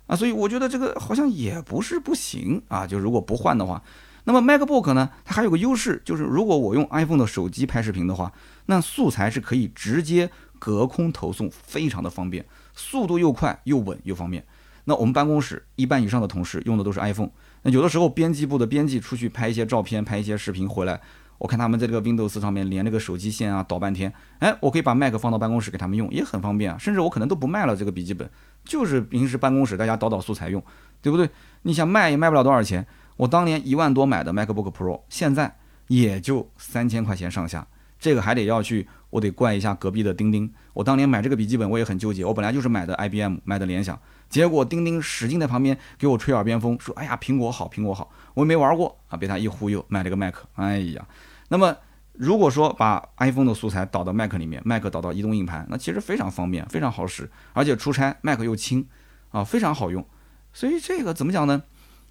啊，所以我觉得这个好像也不是不行啊。就如果不换的话，那么 MacBook 呢，它还有个优势，就是如果我用 iPhone 的手机拍视频的话，那素材是可以直接隔空投送，非常的方便，速度又快又稳又方便。那我们办公室一半以上的同事用的都是 iPhone，那有的时候编辑部的编辑出去拍一些照片、拍一些视频回来。我看他们在这个 Windows 上面连这个手机线啊，倒半天，哎，我可以把 Mac 放到办公室给他们用，也很方便啊。甚至我可能都不卖了这个笔记本，就是平时办公室大家导导素材用，对不对？你想卖也卖不了多少钱。我当年一万多买的 MacBook Pro，现在也就三千块钱上下。这个还得要去，我得怪一下隔壁的钉钉。我当年买这个笔记本我也很纠结，我本来就是买的 IBM，买的联想，结果钉钉使劲在旁边给我吹耳边风，说：“哎呀，苹果好，苹果好。”我也没玩过啊，被他一忽悠买了个 Mac。哎呀。那么，如果说把 iPhone 的素材导到 Mac 里面，Mac 导到移动硬盘，那其实非常方便，非常好使，而且出差 Mac 又轻，啊，非常好用。所以这个怎么讲呢？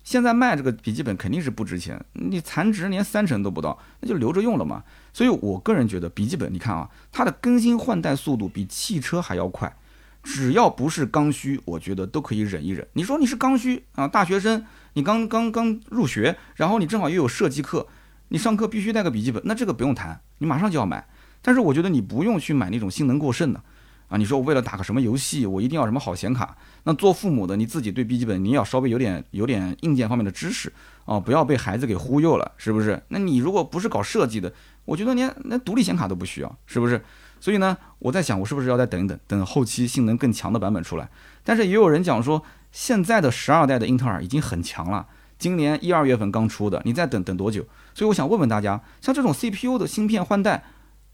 现在卖这个笔记本肯定是不值钱，你残值连三成都不到，那就留着用了嘛。所以我个人觉得笔记本，你看啊，它的更新换代速度比汽车还要快，只要不是刚需，我觉得都可以忍一忍。你说你是刚需啊，大学生，你刚刚刚入学，然后你正好又有设计课。你上课必须带个笔记本，那这个不用谈，你马上就要买。但是我觉得你不用去买那种性能过剩的，啊，你说我为了打个什么游戏，我一定要什么好显卡？那做父母的你自己对笔记本你要稍微有点有点硬件方面的知识啊，不要被孩子给忽悠了，是不是？那你如果不是搞设计的，我觉得连连独立显卡都不需要，是不是？所以呢，我在想，我是不是要再等一等，等后期性能更强的版本出来？但是也有人讲说，现在的十二代的英特尔已经很强了。今年一二月份刚出的，你再等等多久？所以我想问问大家，像这种 CPU 的芯片换代，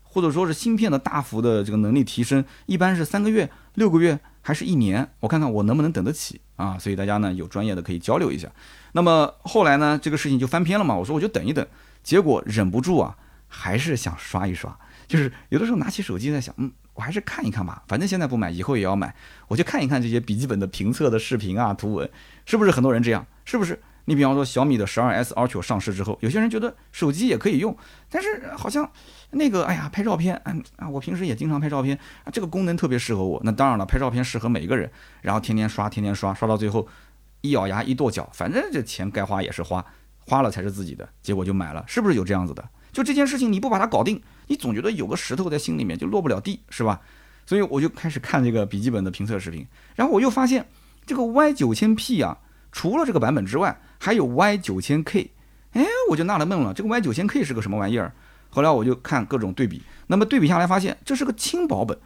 或者说是芯片的大幅的这个能力提升，一般是三个月、六个月还是一年？我看看我能不能等得起啊？所以大家呢有专业的可以交流一下。那么后来呢，这个事情就翻篇了嘛。我说我就等一等，结果忍不住啊，还是想刷一刷。就是有的时候拿起手机在想，嗯，我还是看一看吧，反正现在不买，以后也要买，我就看一看这些笔记本的评测的视频啊、图文，是不是很多人这样？是不是？你比方说小米的十二 S Ultra 上市之后，有些人觉得手机也可以用，但是好像那个哎呀拍照片，嗯啊我平时也经常拍照片啊，这个功能特别适合我。那当然了，拍照片适合每一个人，然后天天刷天天刷，刷到最后一咬牙一跺脚，反正这钱该花也是花，花了才是自己的，结果就买了，是不是有这样子的？就这件事情你不把它搞定，你总觉得有个石头在心里面就落不了地，是吧？所以我就开始看这个笔记本的评测视频，然后我又发现这个 Y 九千 P 啊，除了这个版本之外，还有 Y 九千 K，哎，我就纳了闷了，这个 Y 九千 K 是个什么玩意儿？后来我就看各种对比，那么对比下来发现这是个轻薄本，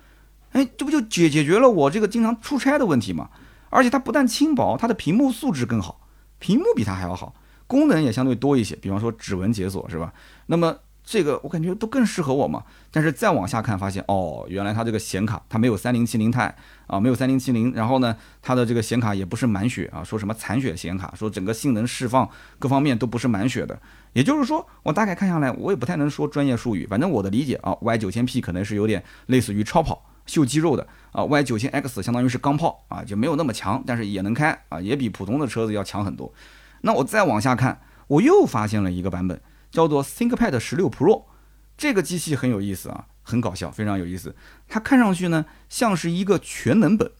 哎，这不就解解决了我这个经常出差的问题吗？而且它不但轻薄，它的屏幕素质更好，屏幕比它还要好，功能也相对多一些，比方说指纹解锁是吧？那么这个我感觉都更适合我嘛。但是再往下看，发现哦，原来它这个显卡它没有三零七零钛啊，没有三零七零，然后呢，它的这个显卡也不是满血啊，说什么残血显卡，说整个性能释放各方面都不是满血的。也就是说，我大概看下来，我也不太能说专业术语，反正我的理解啊，Y 九千 P 可能是有点类似于超跑秀肌肉的啊，Y 九千 X 相当于是钢炮啊，就没有那么强，但是也能开啊，也比普通的车子要强很多。那我再往下看，我又发现了一个版本，叫做 ThinkPad 十六 Pro。这个机器很有意思啊，很搞笑，非常有意思。它看上去呢像是一个全能本，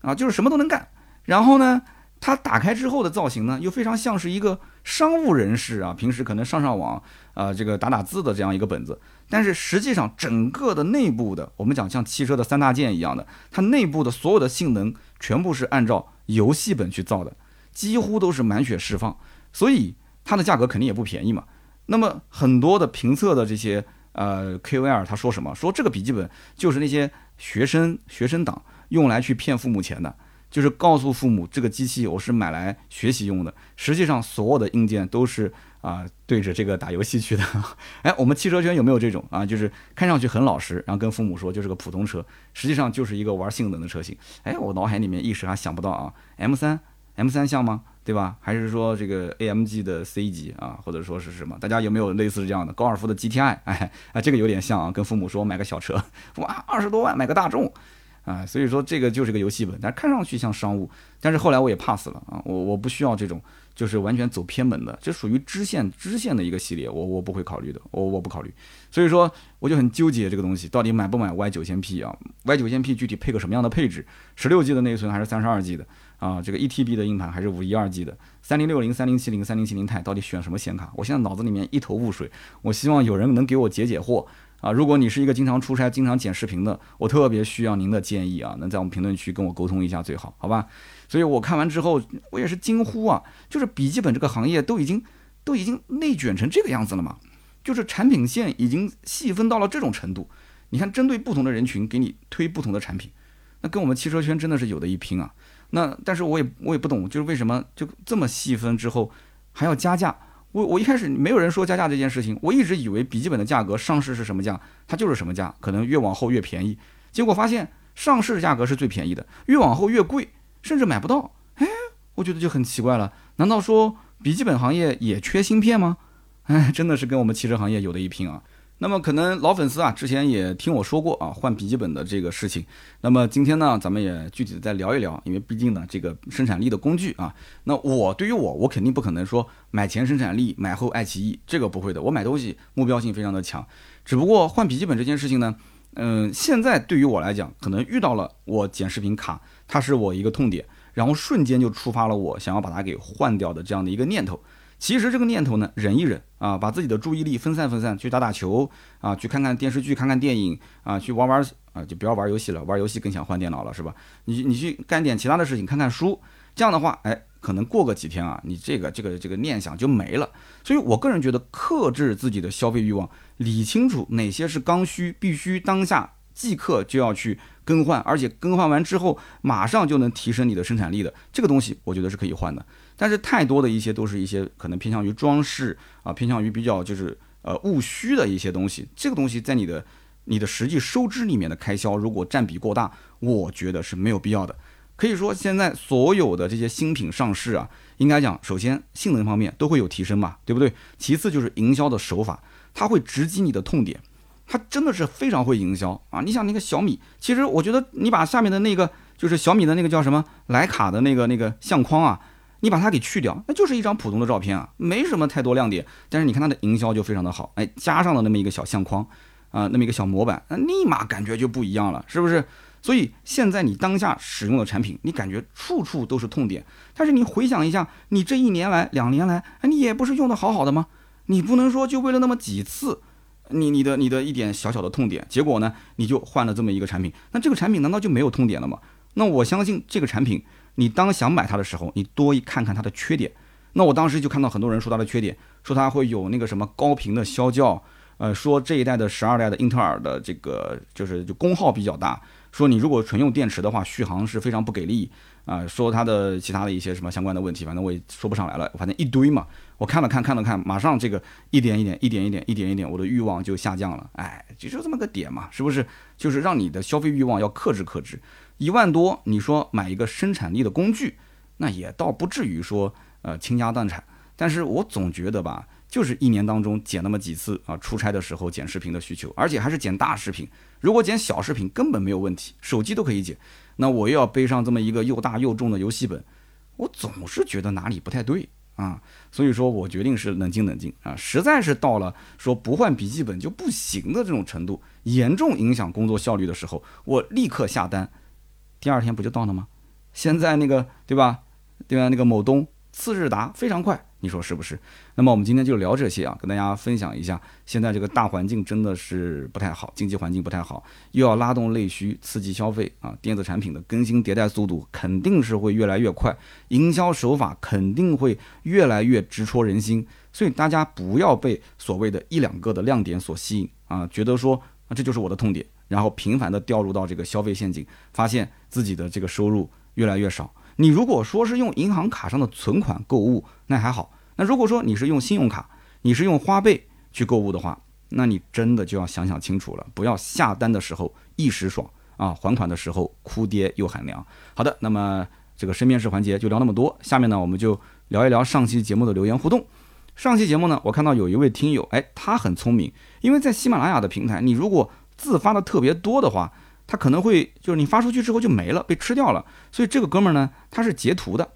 啊，就是什么都能干。然后呢，它打开之后的造型呢，又非常像是一个商务人士啊，平时可能上上网啊，这个打打字的这样一个本子。但是实际上，整个的内部的，我们讲像汽车的三大件一样的，它内部的所有的性能全部是按照游戏本去造的，几乎都是满血释放，所以它的价格肯定也不便宜嘛。那么很多的评测的这些。呃，KOL 他说什么？说这个笔记本就是那些学生学生党用来去骗父母钱的，就是告诉父母这个机器我是买来学习用的。实际上所有的硬件都是啊对着这个打游戏去的。哎，我们汽车圈有没有这种啊？就是看上去很老实，然后跟父母说就是个普通车，实际上就是一个玩性能的车型。哎，我脑海里面一时还想不到啊，M 三 M 三像吗？对吧？还是说这个 AMG 的 C 级啊，或者说是什么？大家有没有类似这样的高尔夫的 GTI？哎，啊，这个有点像啊，跟父母说买个小车，哇，二十多万买个大众，啊，所以说这个就是个游戏本，但看上去像商务，但是后来我也 pass 了啊，我我不需要这种就是完全走偏门的，这属于支线支线的一个系列，我我不会考虑的，我我不考虑，所以说我就很纠结这个东西到底买不买 Y 九千 P 啊？Y 九千 P 具体配个什么样的配置？十六 G 的内存还是三十二 G 的？啊，这个一 TB 的硬盘还是五一二 G 的，三零六零、三零七零、三零七零钛，到底选什么显卡？我现在脑子里面一头雾水。我希望有人能给我解解惑啊！如果你是一个经常出差、经常剪视频的，我特别需要您的建议啊，能在我们评论区跟我沟通一下最好，好吧？所以我看完之后，我也是惊呼啊！就是笔记本这个行业都已经都已经内卷成这个样子了嘛？就是产品线已经细分到了这种程度。你看，针对不同的人群给你推不同的产品，那跟我们汽车圈真的是有的一拼啊！那但是我也我也不懂，就是为什么就这么细分之后还要加价？我我一开始没有人说加价这件事情，我一直以为笔记本的价格上市是什么价，它就是什么价，可能越往后越便宜。结果发现上市价格是最便宜的，越往后越贵，甚至买不到。哎，我觉得就很奇怪了，难道说笔记本行业也缺芯片吗？哎，真的是跟我们汽车行业有的一拼啊。那么可能老粉丝啊，之前也听我说过啊，换笔记本的这个事情。那么今天呢，咱们也具体的再聊一聊，因为毕竟呢，这个生产力的工具啊，那我对于我，我肯定不可能说买前生产力，买后爱奇艺，这个不会的。我买东西目标性非常的强，只不过换笔记本这件事情呢，嗯，现在对于我来讲，可能遇到了我剪视频卡，它是我一个痛点，然后瞬间就触发了我想要把它给换掉的这样的一个念头。其实这个念头呢，忍一忍啊，把自己的注意力分散分散，去打打球啊，去看看电视剧、看看电影啊，去玩玩啊，就不要玩游戏了，玩游戏更想换电脑了，是吧？你你去干点其他的事情，看看书，这样的话，哎，可能过个几天啊，你这个这个这个念想就没了。所以我个人觉得，克制自己的消费欲望，理清楚哪些是刚需，必须当下即刻就要去更换，而且更换完之后马上就能提升你的生产力的这个东西，我觉得是可以换的。但是太多的一些都是一些可能偏向于装饰啊，偏向于比较就是呃务虚的一些东西。这个东西在你的你的实际收支里面的开销如果占比过大，我觉得是没有必要的。可以说现在所有的这些新品上市啊，应该讲首先性能方面都会有提升嘛，对不对？其次就是营销的手法，它会直击你的痛点，它真的是非常会营销啊！你想那个小米，其实我觉得你把下面的那个就是小米的那个叫什么徕卡的那个那个相框啊。你把它给去掉，那就是一张普通的照片啊，没什么太多亮点。但是你看它的营销就非常的好，哎，加上了那么一个小相框，啊，那么一个小模板，那立马感觉就不一样了，是不是？所以现在你当下使用的产品，你感觉处处都是痛点。但是你回想一下，你这一年来、两年来，哎，你也不是用的好好的吗？你不能说就为了那么几次，你你的你的一点小小的痛点，结果呢，你就换了这么一个产品，那这个产品难道就没有痛点了吗？那我相信这个产品。你当想买它的时候，你多一看看它的缺点。那我当时就看到很多人说它的缺点，说它会有那个什么高频的消叫，呃，说这一代的十二代的英特尔的这个就是就功耗比较大，说你如果纯用电池的话，续航是非常不给力啊。说它的其他的一些什么相关的问题，反正我也说不上来了，反正一堆嘛。我看了看，看了看，马上这个一点一点，一点一点，一点一点，我的欲望就下降了。哎，就就这么个点嘛，是不是？就是让你的消费欲望要克制克制。一万多，你说买一个生产力的工具，那也倒不至于说呃倾家荡产。但是我总觉得吧，就是一年当中剪那么几次啊，出差的时候剪视频的需求，而且还是剪大视频。如果剪小视频根本没有问题，手机都可以剪。那我又要背上这么一个又大又重的游戏本，我总是觉得哪里不太对啊。所以说我决定是冷静冷静啊，实在是到了说不换笔记本就不行的这种程度，严重影响工作效率的时候，我立刻下单。第二天不就到了吗？现在那个对吧？对吧？那个某东次日达非常快，你说是不是？那么我们今天就聊这些啊，跟大家分享一下，现在这个大环境真的是不太好，经济环境不太好，又要拉动内需，刺激消费啊，电子产品的更新迭代速度肯定是会越来越快，营销手法肯定会越来越直戳人心，所以大家不要被所谓的一两个的亮点所吸引啊，觉得说啊这就是我的痛点。然后频繁的掉入到这个消费陷阱，发现自己的这个收入越来越少。你如果说是用银行卡上的存款购物，那还好。那如果说你是用信用卡，你是用花呗去购物的话，那你真的就要想想清楚了，不要下单的时候一时爽啊，还款的时候哭爹又喊娘。好的，那么这个身边事环节就聊那么多，下面呢我们就聊一聊上期节目的留言互动。上期节目呢，我看到有一位听友，哎，他很聪明，因为在喜马拉雅的平台，你如果字发的特别多的话，它可能会就是你发出去之后就没了，被吃掉了。所以这个哥们儿呢，他是截图的，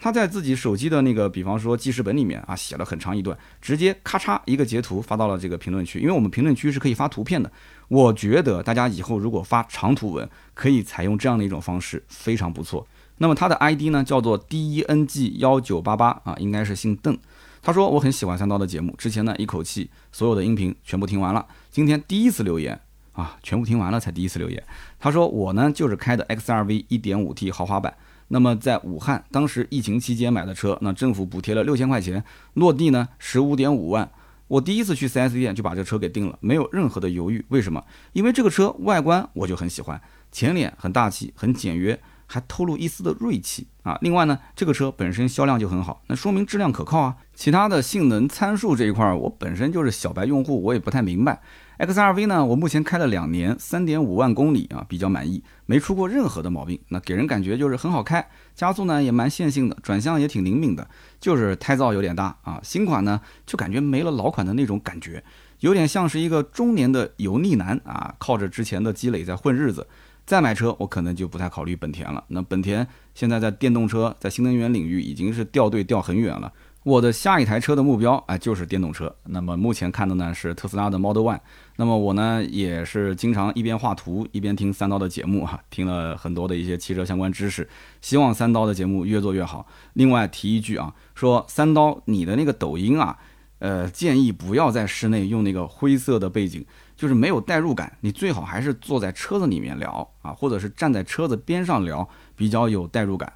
他在自己手机的那个，比方说记事本里面啊，写了很长一段，直接咔嚓一个截图发到了这个评论区。因为我们评论区是可以发图片的，我觉得大家以后如果发长图文，可以采用这样的一种方式，非常不错。那么他的 ID 呢叫做 D E N G 幺九八八啊，应该是姓邓。他说我很喜欢三刀的节目，之前呢一口气所有的音频全部听完了，今天第一次留言。啊，全部听完了才第一次留言。他说我呢就是开的 XRV 1.5T 豪华版，那么在武汉当时疫情期间买的车，那政府补贴了六千块钱，落地呢十五点五万。我第一次去 4S 店就把这车给定了，没有任何的犹豫。为什么？因为这个车外观我就很喜欢，前脸很大气，很简约，还透露一丝的锐气啊。另外呢，这个车本身销量就很好，那说明质量可靠啊。其他的性能参数这一块儿，我本身就是小白用户，我也不太明白。XRV 呢，我目前开了两年，三点五万公里啊，比较满意，没出过任何的毛病。那给人感觉就是很好开，加速呢也蛮线性的，转向也挺灵敏的，就是胎噪有点大啊。新款呢就感觉没了老款的那种感觉，有点像是一个中年的油腻男啊，靠着之前的积累在混日子。再买车，我可能就不太考虑本田了。那本田现在在电动车，在新能源领域已经是掉队掉很远了。我的下一台车的目标啊，就是电动车。那么目前看的呢是特斯拉的 Model One。那么我呢也是经常一边画图一边听三刀的节目哈，听了很多的一些汽车相关知识。希望三刀的节目越做越好。另外提一句啊，说三刀你的那个抖音啊，呃，建议不要在室内用那个灰色的背景，就是没有代入感。你最好还是坐在车子里面聊啊，或者是站在车子边上聊，比较有代入感。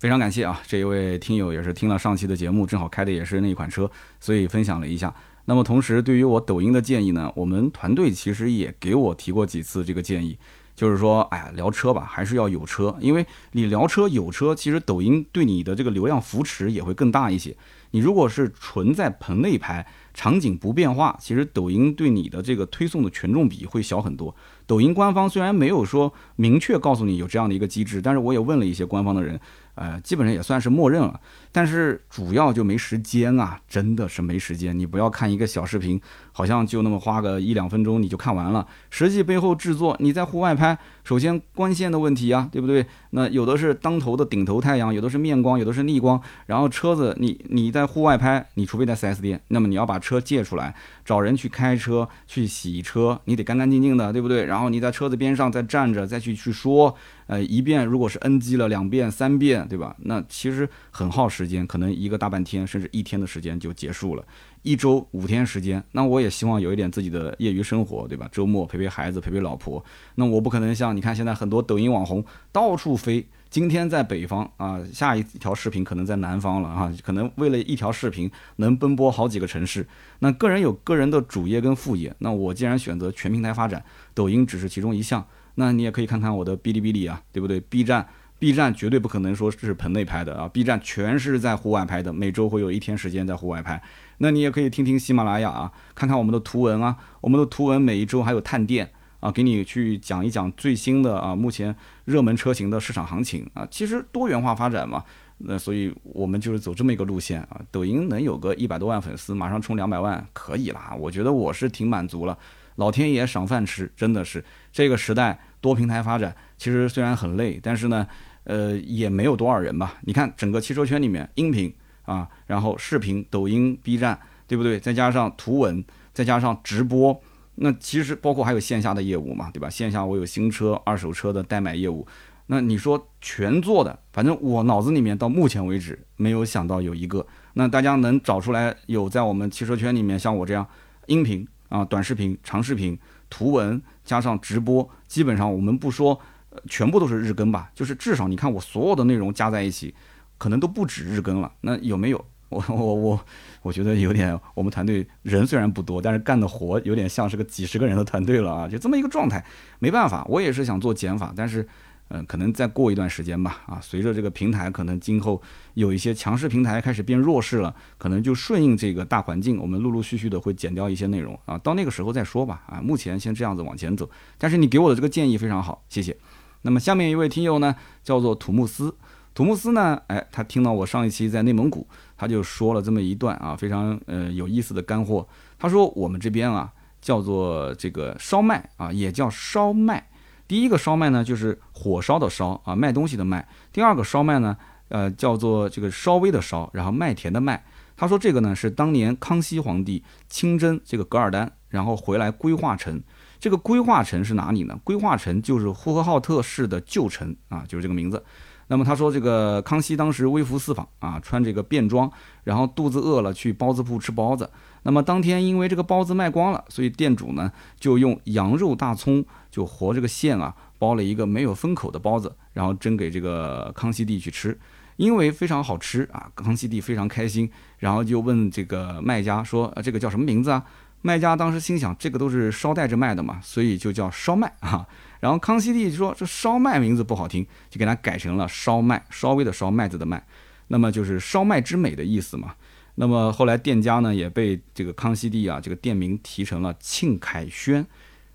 非常感谢啊，这一位听友也是听了上期的节目，正好开的也是那一款车，所以分享了一下。那么同时，对于我抖音的建议呢，我们团队其实也给我提过几次这个建议，就是说，哎呀，聊车吧，还是要有车，因为你聊车有车，其实抖音对你的这个流量扶持也会更大一些。你如果是纯在棚内拍，场景不变化，其实抖音对你的这个推送的权重比会小很多。抖音官方虽然没有说明确告诉你有这样的一个机制，但是我也问了一些官方的人。呃，基本上也算是默认了，但是主要就没时间啊，真的是没时间。你不要看一个小视频，好像就那么花个一两分钟你就看完了，实际背后制作，你在户外拍，首先光线的问题啊，对不对？那有的是当头的顶头太阳，有的是面光，有的是逆光，然后车子你你在户外拍，你除非在 4S 店，那么你要把车借出来，找人去开车去洗车，你得干干净净的，对不对？然后你在车子边上再站着再去去说。呃，一遍如果是 NG 了，两遍、三遍，对吧？那其实很耗时间，可能一个大半天，甚至一天的时间就结束了。一周五天时间，那我也希望有一点自己的业余生活，对吧？周末陪陪孩子，陪陪老婆。那我不可能像你看现在很多抖音网红到处飞，今天在北方啊，下一条视频可能在南方了啊，可能为了一条视频能奔波好几个城市。那个人有个人的主业跟副业，那我既然选择全平台发展，抖音只是其中一项。那你也可以看看我的哔哩哔哩啊，对不对？B 站，B 站绝对不可能说是棚内拍的啊，B 站全是在户外拍的，每周会有一天时间在户外拍。那你也可以听听喜马拉雅啊，看看我们的图文啊，我们的图文每一周还有探店啊，给你去讲一讲最新的啊，目前热门车型的市场行情啊。其实多元化发展嘛，那所以我们就是走这么一个路线啊。抖音能有个一百多万粉丝，马上冲两百万可以啦，我觉得我是挺满足了。老天爷赏饭吃，真的是这个时代。多平台发展，其实虽然很累，但是呢，呃，也没有多少人吧。你看整个汽车圈里面，音频啊，然后视频、抖音、B 站，对不对？再加上图文，再加上直播，那其实包括还有线下的业务嘛，对吧？线下我有新车、二手车的代买业务，那你说全做的，反正我脑子里面到目前为止没有想到有一个。那大家能找出来有在我们汽车圈里面像我这样，音频啊、短视频、长视频。图文加上直播，基本上我们不说，全部都是日更吧，就是至少你看我所有的内容加在一起，可能都不止日更了。那有没有？我我我，我觉得有点，我们团队人虽然不多，但是干的活有点像是个几十个人的团队了啊，就这么一个状态。没办法，我也是想做减法，但是。嗯，可能再过一段时间吧，啊，随着这个平台可能今后有一些强势平台开始变弱势了，可能就顺应这个大环境，我们陆陆续续的会减掉一些内容啊，到那个时候再说吧，啊，目前先这样子往前走。但是你给我的这个建议非常好，谢谢。那么下面一位听友呢，叫做土木斯，土木斯呢，哎，他听到我上一期在内蒙古，他就说了这么一段啊，非常呃有意思的干货。他说我们这边啊叫做这个烧麦啊，也叫烧麦。第一个烧麦呢，就是火烧的烧啊，卖东西的卖。第二个烧麦呢，呃，叫做这个稍微的烧，然后麦田的麦。他说这个呢是当年康熙皇帝亲征这个噶尔丹，然后回来规划城。这个规划城是哪里呢？规划城就是呼和浩特市的旧城啊，就是这个名字。那么他说这个康熙当时微服私访啊，穿这个便装，然后肚子饿了去包子铺吃包子。那么当天因为这个包子卖光了，所以店主呢就用羊肉大葱就和这个馅啊包了一个没有封口的包子，然后蒸给这个康熙帝去吃，因为非常好吃啊，康熙帝非常开心，然后就问这个卖家说：“啊，这个叫什么名字啊？”卖家当时心想，这个都是捎带着卖的嘛，所以就叫烧麦啊。然后康熙帝说：“这烧麦名字不好听，就给他改成了烧麦，稍微的烧麦子的麦，那么就是烧麦之美的意思嘛。”那么后来店家呢也被这个康熙帝啊这个店名提成了庆凯轩，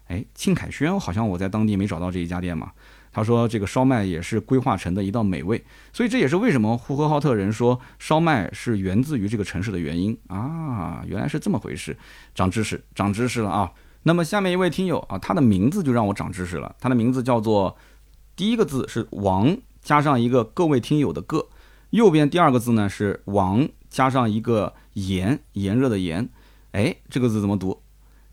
哎，庆凯轩好像我在当地没找到这一家店嘛。他说这个烧麦也是规划成的一道美味，所以这也是为什么呼和浩特人说烧麦是源自于这个城市的原因啊，原来是这么回事，长知识，长知识了啊。那么下面一位听友啊，他的名字就让我长知识了，他的名字叫做第一个字是王加上一个各位听友的个，右边第二个字呢是王。加上一个炎，炎热的炎，哎，这个字怎么读？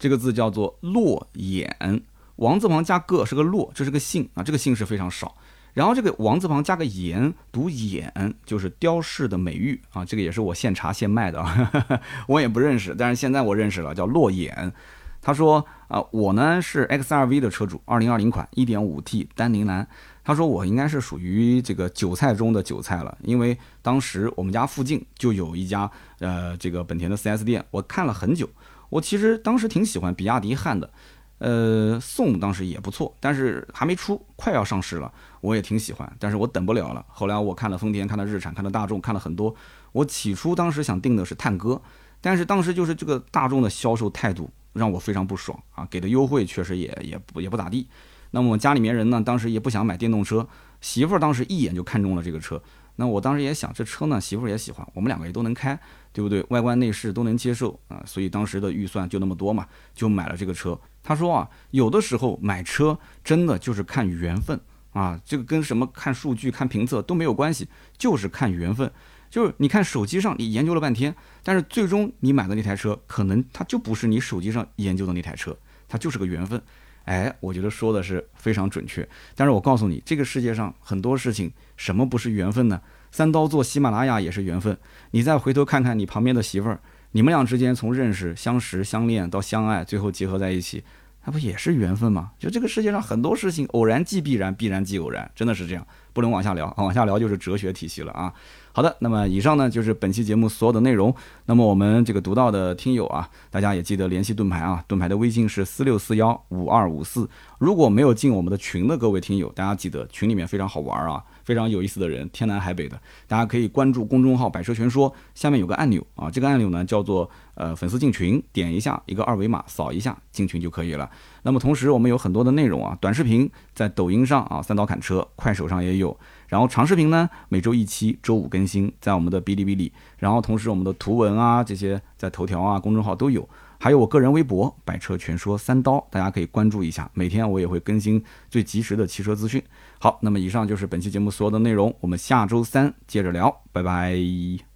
这个字叫做落眼，王字旁加个是个落，这是个姓啊，这个姓是非常少。然后这个王字旁加个言，读眼，就是雕饰的美玉啊，这个也是我现查现卖的啊，我也不认识，但是现在我认识了，叫落眼。他说啊，我呢是 X R V 的车主，二零二零款一点五 T 丹宁蓝。他说我应该是属于这个韭菜中的韭菜了，因为当时我们家附近就有一家呃这个本田的 4S 店，我看了很久。我其实当时挺喜欢比亚迪汉的，呃，宋当时也不错，但是还没出，快要上市了，我也挺喜欢，但是我等不了了。后来我看了丰田，看了日产，看了大众，看了很多。我起初当时想定的是探歌，但是当时就是这个大众的销售态度让我非常不爽啊，给的优惠确实也也不也不咋地。那么我家里面人呢，当时也不想买电动车，媳妇儿当时一眼就看中了这个车。那我当时也想，这车呢，媳妇儿也喜欢，我们两个也都能开，对不对？外观内饰都能接受啊，所以当时的预算就那么多嘛，就买了这个车。他说啊，有的时候买车真的就是看缘分啊，这个跟什么看数据、看评测都没有关系，就是看缘分。就是你看手机上你研究了半天，但是最终你买的那台车，可能它就不是你手机上研究的那台车，它就是个缘分。哎，我觉得说的是非常准确。但是我告诉你，这个世界上很多事情，什么不是缘分呢？三刀做喜马拉雅也是缘分。你再回头看看你旁边的媳妇儿，你们俩之间从认识、相识、相恋到相爱，最后结合在一起，那不也是缘分吗？就这个世界上很多事情，偶然即必然，必然即偶然，真的是这样，不能往下聊，往下聊就是哲学体系了啊。好的，那么以上呢就是本期节目所有的内容。那么我们这个读到的听友啊，大家也记得联系盾牌啊，盾牌的微信是四六四幺五二五四。如果没有进我们的群的各位听友，大家记得群里面非常好玩啊，非常有意思的人，天南海北的，大家可以关注公众号“百车全说”，下面有个按钮啊，这个按钮呢叫做呃粉丝进群，点一下一个二维码，扫一下进群就可以了。那么同时我们有很多的内容啊，短视频在抖音上啊，三刀砍车，快手上也有。然后长视频呢，每周一期，周五更新，在我们的哔哩哔哩。然后同时我们的图文啊，这些在头条啊、公众号都有，还有我个人微博“百车全说三刀”，大家可以关注一下。每天我也会更新最及时的汽车资讯。好，那么以上就是本期节目所有的内容，我们下周三接着聊，拜拜。